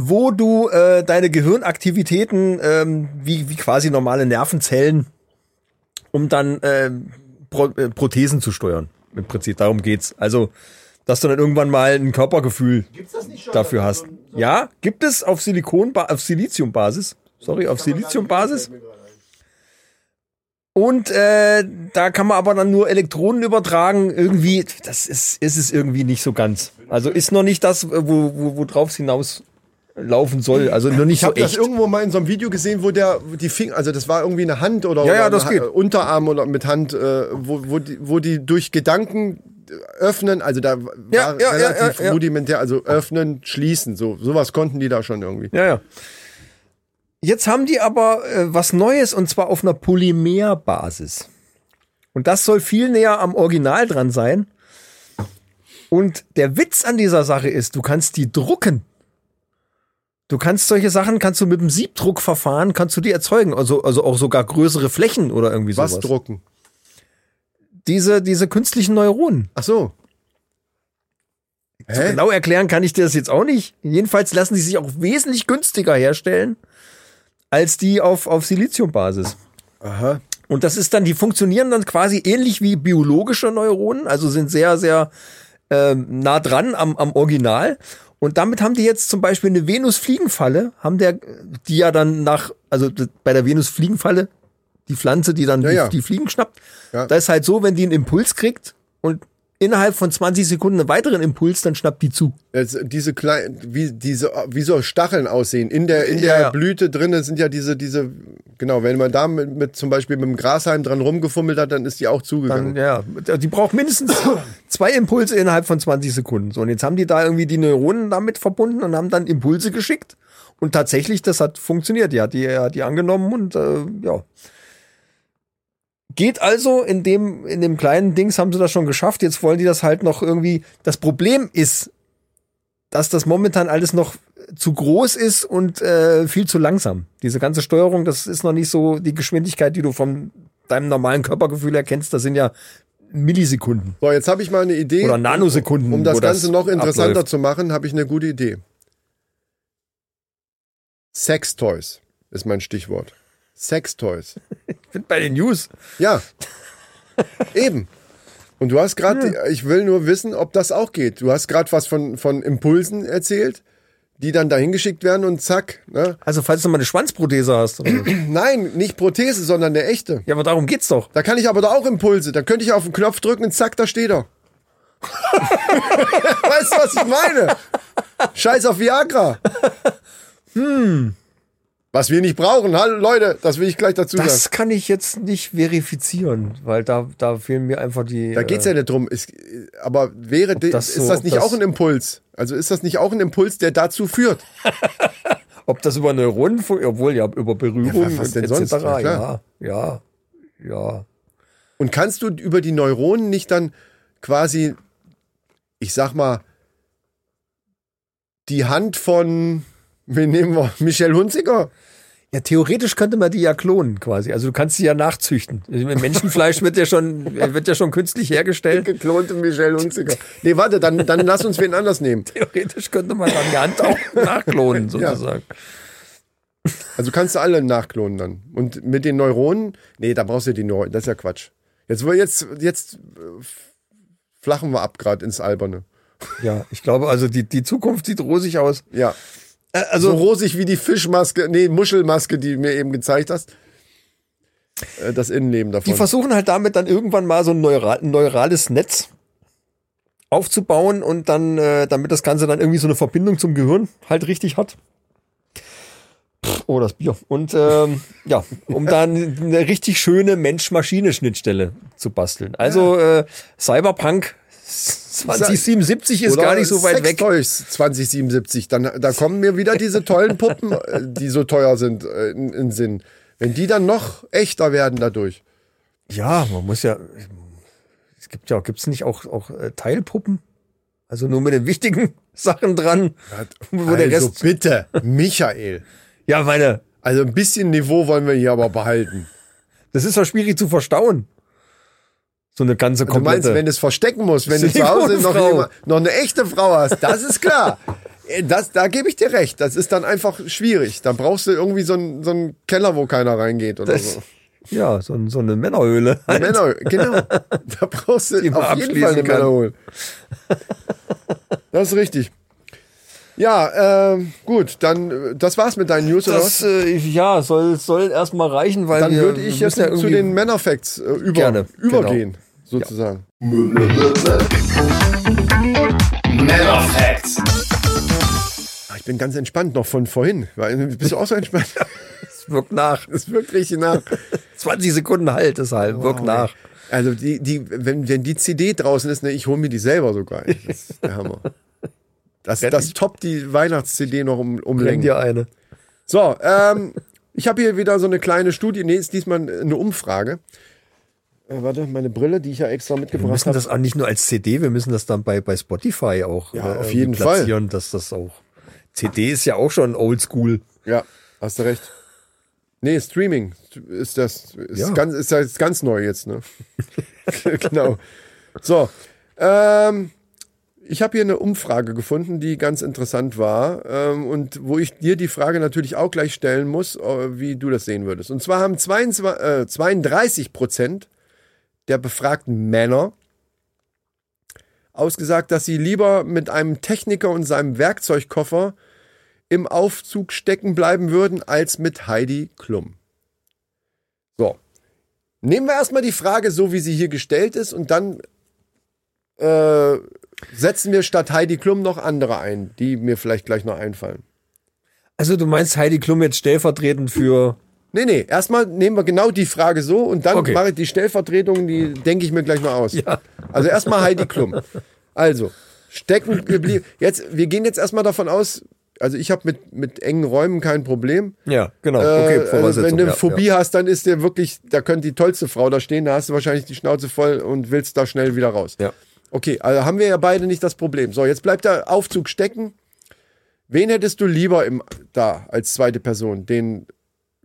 wo du äh, deine Gehirnaktivitäten ähm, wie, wie quasi normale Nervenzellen, um dann ähm, Pro äh, Prothesen zu steuern. Im Prinzip darum geht's. Also, dass du dann irgendwann mal ein Körpergefühl schon? dafür hast. so so- Ja, gibt es auf Silikon, auf Siliziumbasis. Sorry, auf Siliziumbasis. Und äh, da kann man aber dann nur Elektronen übertragen. Irgendwie, das ist, ist es irgendwie nicht so ganz. Also ist noch nicht das, wo, wo, wo drauf es hinaus laufen soll. Also noch nicht Ich so habe das echt. irgendwo mal in so einem Video gesehen, wo der die Finger, also das war irgendwie eine Hand oder, Ja, ja, oder. Ha- Unterarm oder mit Hand, äh, wo, wo, die, wo die durch Gedanken öffnen, also da war Ja, ja, relativ rudimentär, also öffnen, schließen, so sowas konnten die da schon irgendwie. Ja, ja. Jetzt haben die aber äh, was Neues und zwar auf einer Polymerbasis. Und das soll viel näher am Original dran sein. Und der Witz an dieser Sache ist, du kannst die drucken. Du kannst solche Sachen, kannst du mit dem Siebdruckverfahren, kannst du die erzeugen. Also, also auch sogar größere Flächen oder irgendwie sowas. Was drucken? Diese, diese künstlichen Neuronen. Ach so. Hä? Genau erklären kann ich dir das jetzt auch nicht. Jedenfalls lassen die sich auch wesentlich günstiger herstellen als die auf, auf Siliziumbasis. Aha. Und das ist dann, die funktionieren dann quasi ähnlich wie biologische Neuronen, also sind sehr, sehr ähm, nah dran am, am Original. Und damit haben die jetzt zum Beispiel eine Venus-Fliegenfalle, haben der, die ja dann nach, also bei der Venus-Fliegenfalle, die Pflanze, die dann Ja, die, ja. die Fliegen schnappt, Ja. da ist halt so, wenn die einen Impuls kriegt und innerhalb von 20 Sekunden einen weiteren Impuls, dann schnappt die zu. Jetzt, diese kleinen, wie diese, wie so Stacheln aussehen. In der, in der ja. Blüte drinnen sind ja diese, diese, genau, wenn man da mit, mit zum Beispiel mit dem Grashalm dran rumgefummelt hat, dann ist die auch zugegangen. Dann, ja, die braucht mindestens zwei Impulse innerhalb von 20 Sekunden. So, und jetzt haben die da irgendwie die Neuronen damit verbunden und haben dann Impulse geschickt. Und tatsächlich, das hat funktioniert. Die hat die, hat die angenommen und äh, ja. Geht also in dem, in dem kleinen Dings haben sie das schon geschafft. Jetzt wollen die das halt noch irgendwie. Das Problem ist, dass das momentan alles noch zu groß ist und äh, viel zu langsam. Diese ganze Steuerung, das ist noch nicht so die Geschwindigkeit, die du von deinem normalen Körpergefühl erkennst. Das sind ja Millisekunden. So, jetzt habe ich mal eine Idee. Oder Nanosekunden, Um das wo das Ganze noch interessanter abläuft. zu machen, habe ich eine gute Idee. Sextoys ist mein Stichwort. Sextoys. Ich bin bei den News. Ja. Eben. Und du hast gerade, ich will nur wissen, ob das auch geht. Du hast gerade was von, von Impulsen erzählt, die dann dahin geschickt werden und zack. Ne? Also, falls du mal eine Schwanzprothese hast. Nein, nicht Prothese, sondern eine echte. ja, aber darum geht's doch. Da kann ich aber da auch Impulse. Da könnte ich auf den Knopf drücken und zack, da steht er. weißt du, was ich meine? Scheiß auf Viagra. Hm. Was wir nicht brauchen. Hallo Leute, das will ich gleich dazu sagen. Das kann ich jetzt nicht verifizieren, weil da, da fehlen mir einfach die. Da geht's ja nicht drum. Ist, aber wäre das ist so- das ob nicht das- auch ein Impuls? Also ist das nicht auch ein Impuls, der dazu führt? Ob das über Neuronen, obwohl ja über Berührung Ja, was und denn sonst? Ja, Ja, ja, ja. Und kannst du über die Neuronen nicht dann quasi, ich sag mal, die Hand von, wen nehmen wir? Michel Hunziker? Ja, theoretisch könnte man die ja klonen quasi. Also du kannst sie ja nachzüchten. Menschenfleisch wird ja schon, wird ja schon künstlich hergestellt. Geklonte Michelle Hunziker. Nee, warte, dann, dann lass uns wen anders nehmen. Theoretisch könnte man dann die Hand auch nachklonen, sozusagen. Also kannst du alle nachklonen dann. Und mit den Neuronen, nee, da brauchst du die Neuronen, das ist ja Quatsch. Jetzt, jetzt, jetzt flachen wir ab gerade ins Alberne. Ja, ich glaube, also die, die Zukunft sieht rosig aus. Ja. Äh, So Also, rosig wie die Fischmaske, nee, Muschelmaske, die du mir eben gezeigt hast. Äh, Das Innenleben davon. die versuchen halt damit dann irgendwann mal so ein, neural, ein neurales Netz aufzubauen und dann, äh, damit das Ganze dann irgendwie so eine Verbindung zum Gehirn halt richtig hat. Pff, Oh, das Bier. Und ähm, ja, um dann eine richtig schöne Mensch-Maschine-Schnittstelle zu basteln. Also äh, Cyberpunk 2077 ist Oder gar nicht so weit weg. Sextoys 2077. Dann, da kommen mir wieder diese tollen Puppen, äh, die so teuer sind, äh, in, in Sinn. Wenn die dann noch echter werden dadurch. Ja, man muss ja. Es gibt ja, gibt's nicht auch, auch äh, Teilpuppen? Also nur mit den wichtigen Sachen dran. Wo der also Rest. bitte, Michael. Ja, meine, Also ein bisschen Niveau wollen wir hier aber behalten. das ist doch schwierig zu verstauen. So eine ganze Du meinst, komplette. wenn du es verstecken musst, wenn du zu. Hause noch, jemand, noch eine echte Frau hast, das ist klar. Äh, Das, da gebe ich dir recht. Das ist dann einfach schwierig. Da brauchst du irgendwie so einen, so einen Keller, wo keiner reingeht oder das, so. ja, so, so eine Männerhöhle. Männer, genau. Da brauchst du auf jeden Fall eine kann. Männerhole. Das ist richtig. Ja, ähm, gut, dann äh, das war's mit deinen News oder was? Das, äh, ja, soll, soll erstmal reichen, weil Dann wir, würde ich jetzt ja zu den Männerfacts äh, über, Gerne, übergehen, sozusagen. Männer Facts. Ah, Ich bin ganz entspannt noch von vorhin. Bist du auch so entspannt? Es wirkt nach. Das wirkt richtig nach. 20 Sekunden halt deshalb, wirkt nach. Also die, die, wenn, wenn die CD draußen ist, ne, ich hole mir die selber sogar. Das ist der Hammer. Das, das toppt die Weihnachts-CD noch um, um Bring Längen. dir eine. So, ähm, ich habe hier wieder so eine kleine Studie. Nee, ist diesmal eine Umfrage. Äh, warte, meine Brille, die ich ja extra Wir mitgebracht müssen habe. das auch nicht nur als CD, wir müssen das dann bei, bei Spotify auch Ja, auf irgendwie jeden Fall. platzieren, dass das auch. CD ist ja auch schon oldschool. Ja, hast du recht. Nee, Streaming ist das ist Ja. ganz ist das ganz neu jetzt, ne? genau. So, ähm, ich habe hier eine Umfrage gefunden, die ganz interessant war ähm, und wo ich dir die Frage natürlich auch gleich stellen muss, äh, wie du das sehen würdest. Und zwar haben 22, äh, 32 Prozent der befragten Männer ausgesagt, dass sie lieber mit einem Techniker und seinem Werkzeugkoffer im Aufzug stecken bleiben würden als mit Heidi Klum. So. Nehmen wir erstmal die Frage so, wie sie hier gestellt ist und dann äh, setzen wir statt Heidi Klum noch andere ein, die mir vielleicht gleich noch einfallen. Also du meinst Heidi Klum jetzt stellvertretend für. Nee, nee, erstmal nehmen wir genau die Frage so und dann Okay. mache ich die Stellvertretung, die denke ich mir gleich noch aus. Ja. Also erstmal Heidi Klum. Also, stecken geblieben. Jetzt, wir gehen jetzt erstmal davon aus, also ich habe mit, mit engen Räumen kein Problem. Ja, genau. Äh, Okay, also Voraussetzung. wenn du eine ja, Phobie ja. hast, dann ist dir wirklich, da könnte die tollste Frau da stehen, da hast du wahrscheinlich die Schnauze voll und willst da schnell wieder raus. Ja. Okay, also haben wir ja beide nicht das Problem. So, jetzt bleibt der Aufzug stecken. Wen hättest du lieber im, da als zweite Person? Den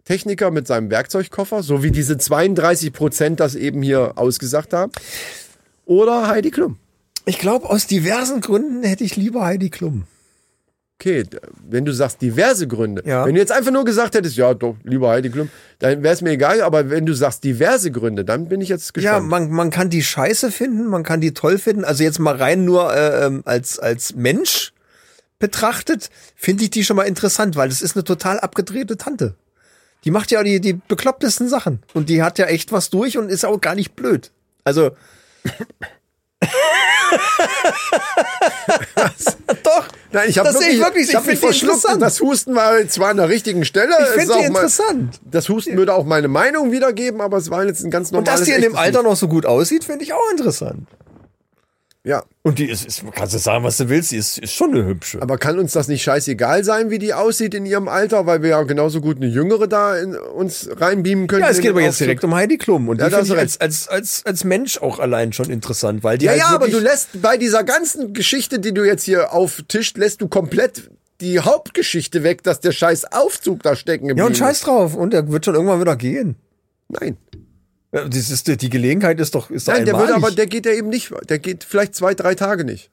Techniker mit seinem Werkzeugkoffer, so wie diese 32 Prozent das eben hier ausgesagt haben? Oder Heidi Klum? Ich glaube, aus diversen Gründen hätte ich lieber Heidi Klum. Okay, wenn du sagst diverse Gründe. Ja. Wenn du jetzt einfach nur gesagt hättest, ja, doch, lieber Heidi Klum, dann wäre es mir egal. Aber wenn du sagst diverse Gründe, dann bin ich jetzt Ja, gespannt. man, man kann die scheiße finden, man kann die toll finden. Also jetzt mal rein nur äh, ähm, als, als Mensch betrachtet, finde ich die schon mal interessant, weil das ist eine total abgedrehte Tante. Die macht ja die, die beklopptesten Sachen. Und die hat ja echt was durch und ist auch gar nicht blöd. Also. Doch. Nein, ich habe das sehe wirklich, ich wirklich. ich hab ich mich verschluckt. Das Husten war zwar an der richtigen Stelle. Ich finde die mal- interessant. Das Husten würde auch meine Meinung wiedergeben, aber es war jetzt ein ganz Und normales. dass die in dem Alter noch so gut aussieht, finde ich auch interessant. Ja, Und die ist, ist kannst du sagen, was du willst, die ist, ist schon eine hübsche. aber kann uns das nicht scheißegal sein, wie die aussieht in ihrem Alter, weil wir ja genauso gut eine Jüngere da in uns reinbeamen können? Ja, es geht aber jetzt direkt um Heidi Klum. Und Ja, die da hast finde du ich als, als, als, als Mensch auch allein schon interessant, weil die Ja, halt ja, aber du lässt bei dieser ganzen Geschichte, die du jetzt hier auftischt, lässt du komplett die Hauptgeschichte weg, dass der scheiß Aufzug da stecken Ja, geblieben und scheiß drauf. Und der wird schon irgendwann wieder gehen. Nein. Ja, Das ist, die Gelegenheit ist doch, ist Nein, der wird einmalig. aber, der geht ja eben nicht. Der geht vielleicht zwei, drei Tage nicht.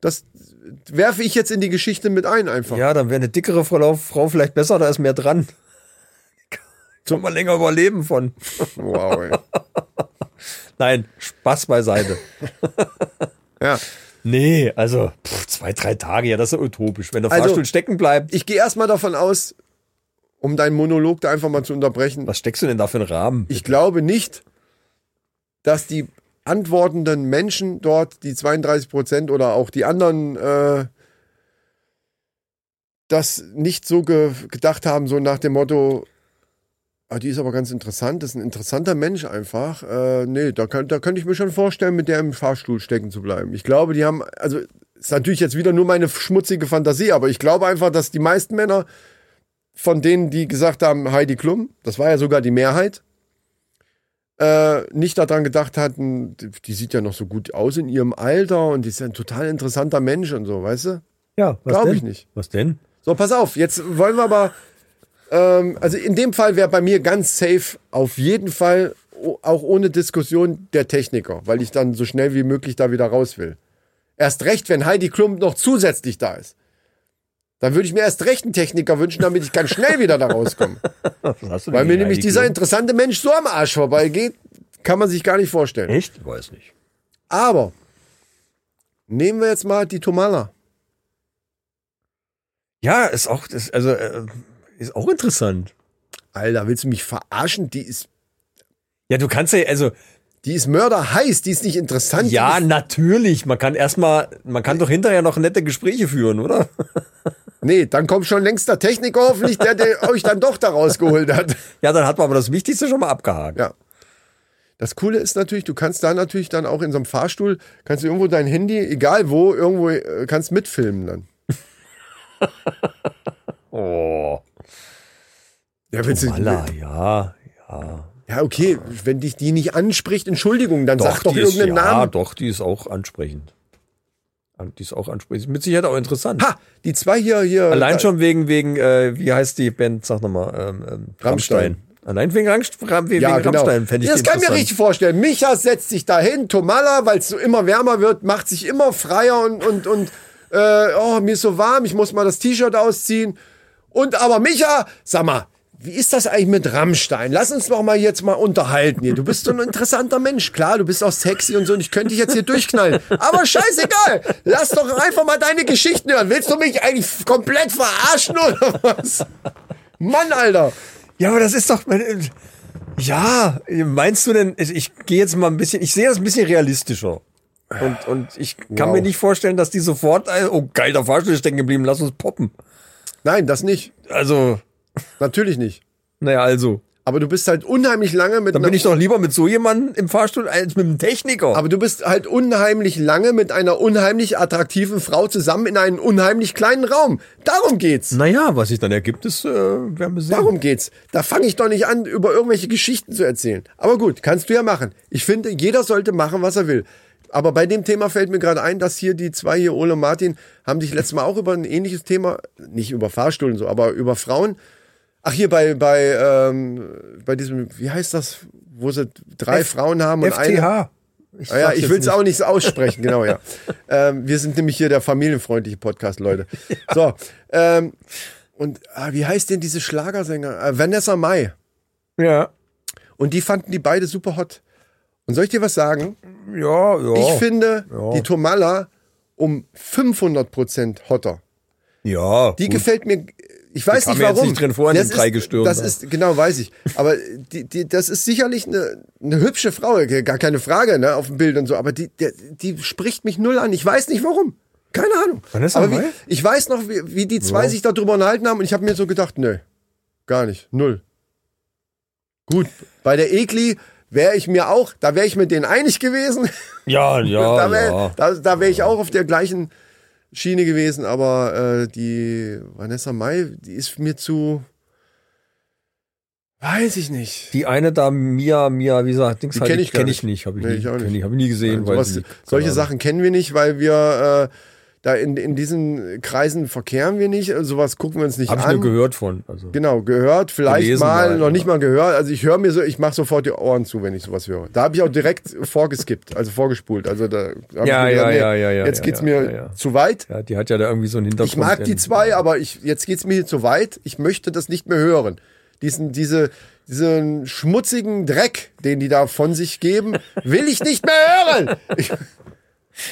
Das werfe ich jetzt in die Geschichte mit ein einfach. Ja, dann wäre eine dickere Frau, Frau vielleicht besser, da ist mehr dran. Soll man länger überleben von. Wow, ey. Nein, Spaß beiseite. Ja. Nee, also pff, zwei, drei Tage, ja, das ist ja utopisch. Wenn der Also- Fahrstuhl stecken bleibt, Ich gehe erstmal davon aus, um deinen Monolog da einfach mal zu unterbrechen. was steckst du denn da für einen Rahmen? Ich glaube nicht, dass die antwortenden Menschen dort, die 32 Prozent oder auch die anderen, äh, das nicht so ge gedacht haben, so nach dem Motto, ah, die ist aber ganz interessant, das ist ein interessanter Mensch einfach. Äh, nee, da, kann, da könnte ich mir schon vorstellen, mit der im Fahrstuhl stecken zu bleiben. Ich glaube, die haben, also ist natürlich jetzt wieder nur meine schmutzige Fantasie, aber ich glaube einfach, dass die meisten Männer von denen, die gesagt haben, Heidi Klum, das war ja sogar die Mehrheit, äh, nicht daran gedacht hatten, die, sieht ja noch so gut aus in ihrem Alter und die ist ja ein total interessanter Mensch und so, weißt du? Ja, was Glaub denn? ich nicht. Was denn? So, pass auf, jetzt wollen wir aber, ähm, also in dem Fall wäre bei mir ganz safe auf jeden Fall, auch ohne Diskussion, der Techniker, weil ich dann so schnell wie möglich da wieder raus will. Erst recht, wenn Heidi Klum noch zusätzlich da ist. Dann würde ich mir erst recht einen Techniker wünschen, damit ich ganz schnell wieder da rauskomme. Weil mir nämlich dieser interessante Mensch so am Arsch vorbeigeht, kann man sich gar nicht vorstellen. Echt? Weiß nicht. Aber nehmen wir jetzt mal die Tomala. Ja, ist auch, das, also, äh, ist auch interessant. Alter, willst du mich verarschen? Die ist, Ja, du kannst ja, also, die ist mörderheiß, die ist nicht interessant. ja, natürlich. Man kann erstmal, man kann doch hinterher noch nette Gespräche führen, oder? nee, dann kommt schon längst der Techniker hoffentlich, der, der euch dann doch da rausgeholt hat. Ja, dann hat man aber das Wichtigste schon mal abgehakt. Ja. Das Coole ist natürlich, du kannst da natürlich dann auch in so einem Fahrstuhl, kannst du irgendwo dein Handy, egal wo, irgendwo, äh, kannst mitfilmen dann. Oh. Ja, willst du, Walla, ja, ja. Ja, okay, wenn dich die nicht anspricht, Entschuldigung, dann sag doch die ist, irgendeinen ja, Namen. doch, die ist auch ansprechend. An- Die ist auch ansprechend. Mit Sicherheit auch interessant. Ha, die zwei hier, hier. Allein da- schon wegen, wegen, äh, wie heißt die Band, sag nochmal, ähm, ähm, Rammstein. Allein wegen, Rangst, wegen Ja, genau. Rammstein fände ich das kann ich mir richtig vorstellen. Micha setzt sich dahin, Tomala, weil es so immer wärmer wird, macht sich immer freier und, und, und äh, oh, mir ist so warm, ich muss mal das T-Shirt ausziehen. Und aber Micha, sag mal, wie ist das eigentlich mit Rammstein? Lass uns doch mal jetzt mal unterhalten hier. Du bist so ein interessanter Mensch. Klar, du bist auch sexy und so und ich könnte dich jetzt hier durchknallen. Aber scheißegal. Lass doch einfach mal deine Geschichten hören. Willst du mich eigentlich komplett verarschen oder was? Mann, Alter. Ja, aber das ist doch. Ja, meinst du denn, ich, ich gehe jetzt mal ein bisschen, ich sehe das ein bisschen realistischer. Und, und ich kann Wow. mir nicht vorstellen, dass die sofort, oh geil, der Fahrstuhl ist stecken geblieben, lass uns poppen. Nein, das nicht. Also, Natürlich nicht. naja, also. Aber du bist halt unheimlich lange mit Dann bin ich doch lieber mit so jemandem im Fahrstuhl als mit einem Techniker. aber du bist halt unheimlich lange mit einer unheimlich attraktiven Frau zusammen in einem unheimlich kleinen Raum. Darum geht's. naja, was sich dann ergibt, ist, äh, werden wir sehen. Darum geht's. Da fange ich doch nicht an, über irgendwelche Geschichten zu erzählen. Aber gut, kannst du ja machen. Ich finde, jeder sollte machen, was er will. Aber bei dem Thema fällt mir gerade ein, dass hier die zwei hier, Ole und Martin, haben sich letztes Mal auch über ein ähnliches Thema, nicht über Fahrstühlen so, aber über Frauen. Ach, hier bei, bei, ähm, bei diesem, wie heißt das, wo sie drei F- Frauen haben und eine. FTH. Ah ja, ich will es auch nicht aussprechen, genau, ja. ähm, wir sind nämlich hier der familienfreundliche Podcast, Leute. So, ähm, und ah, wie heißt denn diese Schlagersänger? Äh, Vanessa Mai. Ja. Und die fanden die beide super hot. Und soll ich dir was sagen? Ja, ja. Ich finde ja. die Tomala um 500% hotter. ja. Die gut. gefällt mir. Ich weiß nicht warum. nicht drin vor in das ist, Dreigestirn Das da. ist genau, weiß ich. Aber die, die, das ist sicherlich eine, eine hübsche Frau, gar keine Frage, ne, auf dem Bild und so. Aber die, der, die spricht mich null an. Ich weiß nicht warum. Keine Ahnung. Vanessa Aber wie, ich weiß noch, wie, wie die zwei Ja. sich darüber unterhalten haben und ich habe mir so gedacht, nö, gar nicht, null. Gut, bei der Ekli wäre ich mir auch, da wäre ich mit denen einig gewesen. Ja, ja, da wäre ja. da, da wär ich auch auf der gleichen Schiene gewesen, aber äh, die Vanessa Mai, die ist mir zu. Weiß ich nicht. Die eine da, Mia, Mia, wie gesagt, Dings Die halt, kenn ich kenn nicht. ich nicht, habe ich, Nee, nie, ich kenn nicht. ich, hab ich nie gesehen. weil Sowas, solche Sachen kennen wir nicht, weil wir äh, Da in, in diesen Kreisen verkehren wir nicht. Sowas gucken wir uns nicht Habe ich an. nur gehört von. Also. Genau, gehört, vielleicht mal, mal, noch ja. nicht mal gehört. Also ich höre mir so, ich mache sofort die Ohren zu, wenn ich sowas höre. Da habe ich auch direkt vorgeskippt, also vorgespult. Also da hab Ja, ich mir ja, ja, ja, ja, Jetzt ja, geht's ja, mir ja, ja. zu weit. Ja, die hat ja da irgendwie so einen Hintergrund. Ich mag die zwei, aber ich, jetzt geht's mir hier zu weit. Ich möchte das nicht mehr hören. Diesen, diese, diesen schmutzigen Dreck, den die da von sich geben, will ich nicht mehr hören. Ich,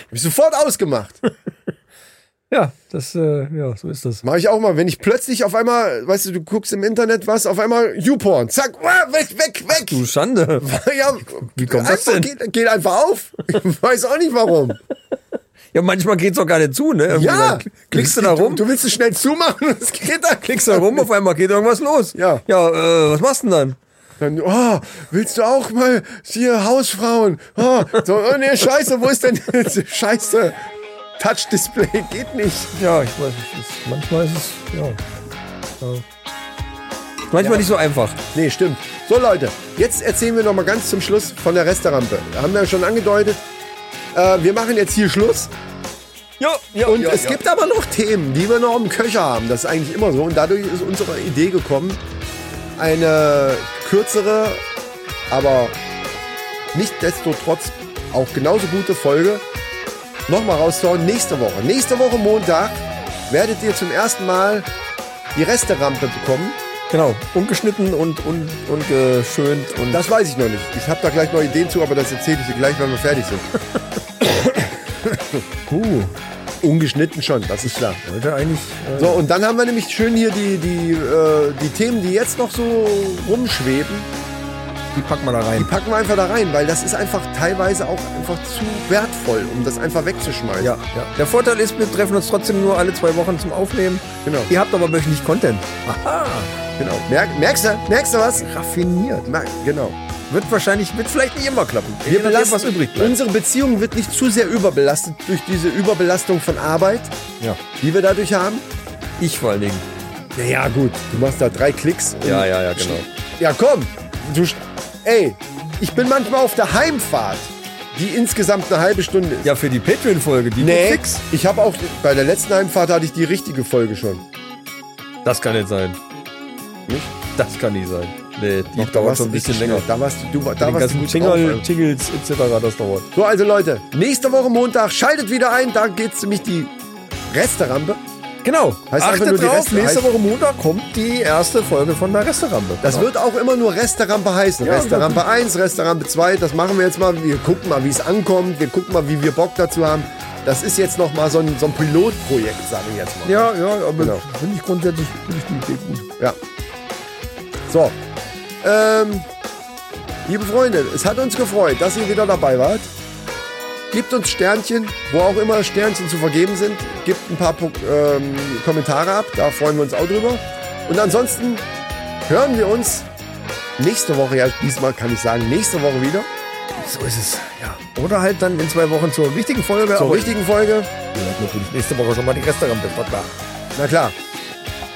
hab ich sofort ausgemacht. Ja, das, äh, ja, so ist das. Mache ich auch mal, wenn ich plötzlich auf einmal, weißt du, du guckst im Internet was, auf einmal YouPorn, zack, ah, weg, weg, weg. Du Schande. Ja, Wie kommt das denn? Geht, geht einfach auf. Ich weiß auch nicht warum. Ja, manchmal geht's doch gar nicht zu, ne? Irgendwie Ja. Klickst du da rum, Du, du willst es schnell zumachen, es geht da. klickst da rum, auf einmal geht irgendwas los. Ja. Ja, äh, was machst du denn dann? Dann, oh, willst du auch mal hier Hausfrauen? Oh, so, oh nee, scheiße, wo ist denn scheiße? Touch-Display geht nicht. Ja, ich weiß. Das, manchmal ist es, ja. ja. Manchmal nicht so einfach. Nee, stimmt. So Leute, jetzt erzählen wir noch mal ganz zum Schluss von der Resterampe. Haben wir ja schon angedeutet. Äh, wir machen jetzt hier Schluss. Ja, ja, Und es gibt aber noch Themen, die wir noch im Köcher haben. Das ist eigentlich immer so. Und dadurch ist unsere Idee gekommen, eine kürzere, aber nicht desto trotz auch genauso gute Folge nochmal rauszuhauen. Nächste Woche. Nächste Woche Montag werdet ihr zum ersten Mal die Resterampe bekommen. Genau, ungeschnitten und, geschönt und Das weiß ich noch nicht. Ich habe da gleich noch Ideen zu, aber das erzähle ich dir gleich, wenn wir fertig sind. uh, Ungeschnitten schon, das ist klar. heute eigentlich. Äh, So, und dann haben wir nämlich schön hier die, die, äh, die Themen, die jetzt noch so rumschweben, die packen wir da die rein. packen wir einfach da rein, weil das ist einfach teilweise auch einfach zu wertvoll, um das einfach wegzuschmeißen. Ja, ja. Der Vorteil ist, wir treffen uns trotzdem nur alle zwei Wochen zum Aufnehmen. Genau. Ihr habt aber wöchentlich Content. Aha, genau. Merk, merkst du? Merkst du was? raffiniert. Merk, genau. Wird wahrscheinlich, wird vielleicht nicht immer klappen. Wir belasten, was übrig bleibt. unsere Beziehung wird nicht zu sehr überbelastet durch diese Überbelastung von Arbeit, Ja. die wir dadurch haben. Ich vor allen Dingen. Naja, gut. Du machst da drei Klicks. Ja, ja, ja, genau. Ja, komm. Du, ey, ich bin manchmal auf der Heimfahrt, die insgesamt eine halbe Stunde ist. Ja, für die Patreon-Folge, die Nee, fix. ich habe auch bei der letzten Heimfahrt hatte ich die richtige Folge schon. Das kann nicht sein. Nicht? Das kann nicht sein. Nee, die Doch, da dauert schon ein bisschen länger. Da warst du, du da Den warst du gut Jingle, drauf, Jingles etc. das dauert. So, also Leute, nächste Woche Montag schaltet wieder ein, da geht's nämlich die Resterampe. Genau. Heißt Achtet nur drauf, Reste- nächste Woche Montag kommt die erste Folge von der Resterampe. Das wird auch immer nur Resterampe heißen. Ja, Resterampe 1, Resterampe 2, das machen wir jetzt mal. Wir gucken mal, wie es ankommt. Wir gucken mal, wie wir Bock dazu haben. Das ist jetzt noch mal so ein, so ein Pilotprojekt, sage ich jetzt mal. Ja, ja, aber Genau. finde ich grundsätzlich finde ich die Idee gut. Ja. So. Ähm, liebe Freunde, es hat uns gefreut, dass ihr wieder dabei wart. Gebt uns Sternchen, wo auch immer Sternchen zu vergeben sind. Gebt ein paar ähm, Kommentare ab, da freuen wir uns auch drüber. Und ansonsten hören wir uns nächste Woche, ja, diesmal kann ich sagen, nächste Woche wieder So ist es, ja. Oder halt dann in zwei Wochen zur richtigen Folge. zur richtigen Folge. ihr hört natürlich nächste Woche schon mal die klar. Na klar.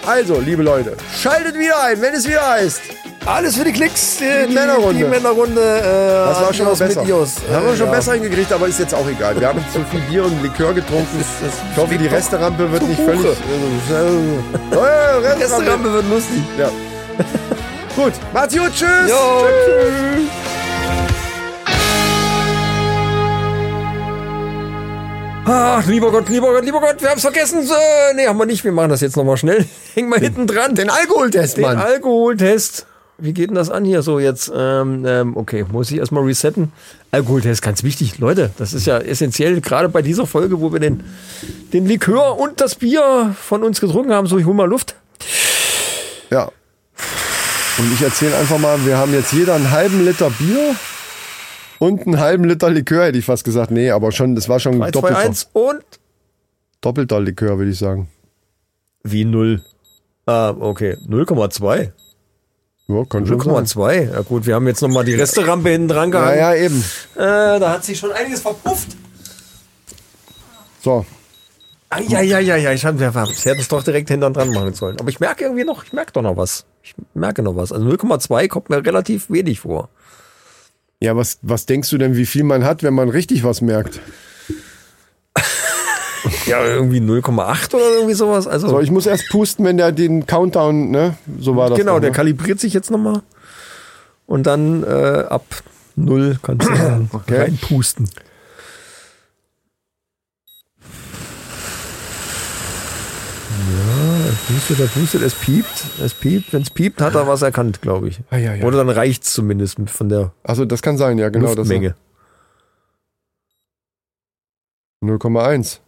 Also, liebe Leute, schaltet wieder ein, wenn es wieder heißt. Alles für die Klicks. äh, Die Männerrunde. Die Männerrunde. Äh, Das war schon Adios besser. mit Ios. haben wir Äh, schon ja. besser hingekriegt, aber ist jetzt auch egal. Wir haben zu viel Bier und Likör getrunken. Das das ich hoffe, die Resterampe wird nicht Buche. völlig. Äh, äh, Resterampe. Resterampe wird lustig. Ja. Gut, macht's gut, tschüss. Jo, tschüss. Ach, lieber Gott, lieber Gott, lieber Gott, wir haben's vergessen. So, nee, haben wir nicht. Wir machen das jetzt nochmal schnell. Häng mal hinten dran. Den Alkoholtest, Den Mann. Alkoholtest. Wie geht denn das an hier so jetzt? Ähm, ähm, okay, muss ich erstmal resetten. Alkoholtest, ganz wichtig. Leute, das ist ja essentiell, gerade bei dieser Folge, wo wir den, den Likör und das Bier von uns getrunken haben. So, ich hol mal Luft. Ja. Und ich erzähle einfach mal, wir haben jetzt jeder einen halben Liter Bier und einen halben Liter Likör, hätte ich fast gesagt. Nee, aber schon, das war schon 3, 2, doppelter, 1 und doppelter Likör, würde ich sagen. wie null. Ah, okay. 0,2. Ja, kann schon sein. 0,2. Ja gut, wir haben jetzt nochmal die Resterampe hinten dran Ja, gehangen. ja, eben. Äh, da hat sich schon einiges verpufft. So. Eieieiei, ich hätte ich hätte es doch direkt hinten dran machen sollen. Aber ich merke irgendwie noch, ich merke doch noch was. Ich merke noch was. Also 0,2 kommt mir relativ wenig vor. Ja, was, was denkst du denn, wie viel man hat, wenn man richtig was merkt? Ja, irgendwie 0,8 oder irgendwie sowas. Also So, ich muss erst pusten, wenn der den Countdown, ne? So war das. genau, der ne? kalibriert sich jetzt nochmal. Und dann äh, ab 0 kannst du dann Okay. reinpusten. Ja, er pustet, er pustet, es piept, es piept. Wenn es piept, hat er was erkannt, glaube ich. Ah, ja, ja. Oder dann reicht's zumindest von der Also das kann sein, ja, genau. Luftmenge. 0,1.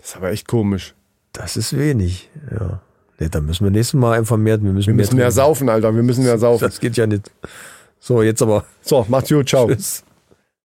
Das ist aber echt komisch. Das ist wenig, ja. Nee, da müssen wir nächstes Mal einfach mehr, wir müssen, Wir müssen mehr trinken. saufen, Alter. Wir müssen mehr saufen. Das geht ja nicht. So, jetzt aber. So, macht's gut, ciao. Tschüss.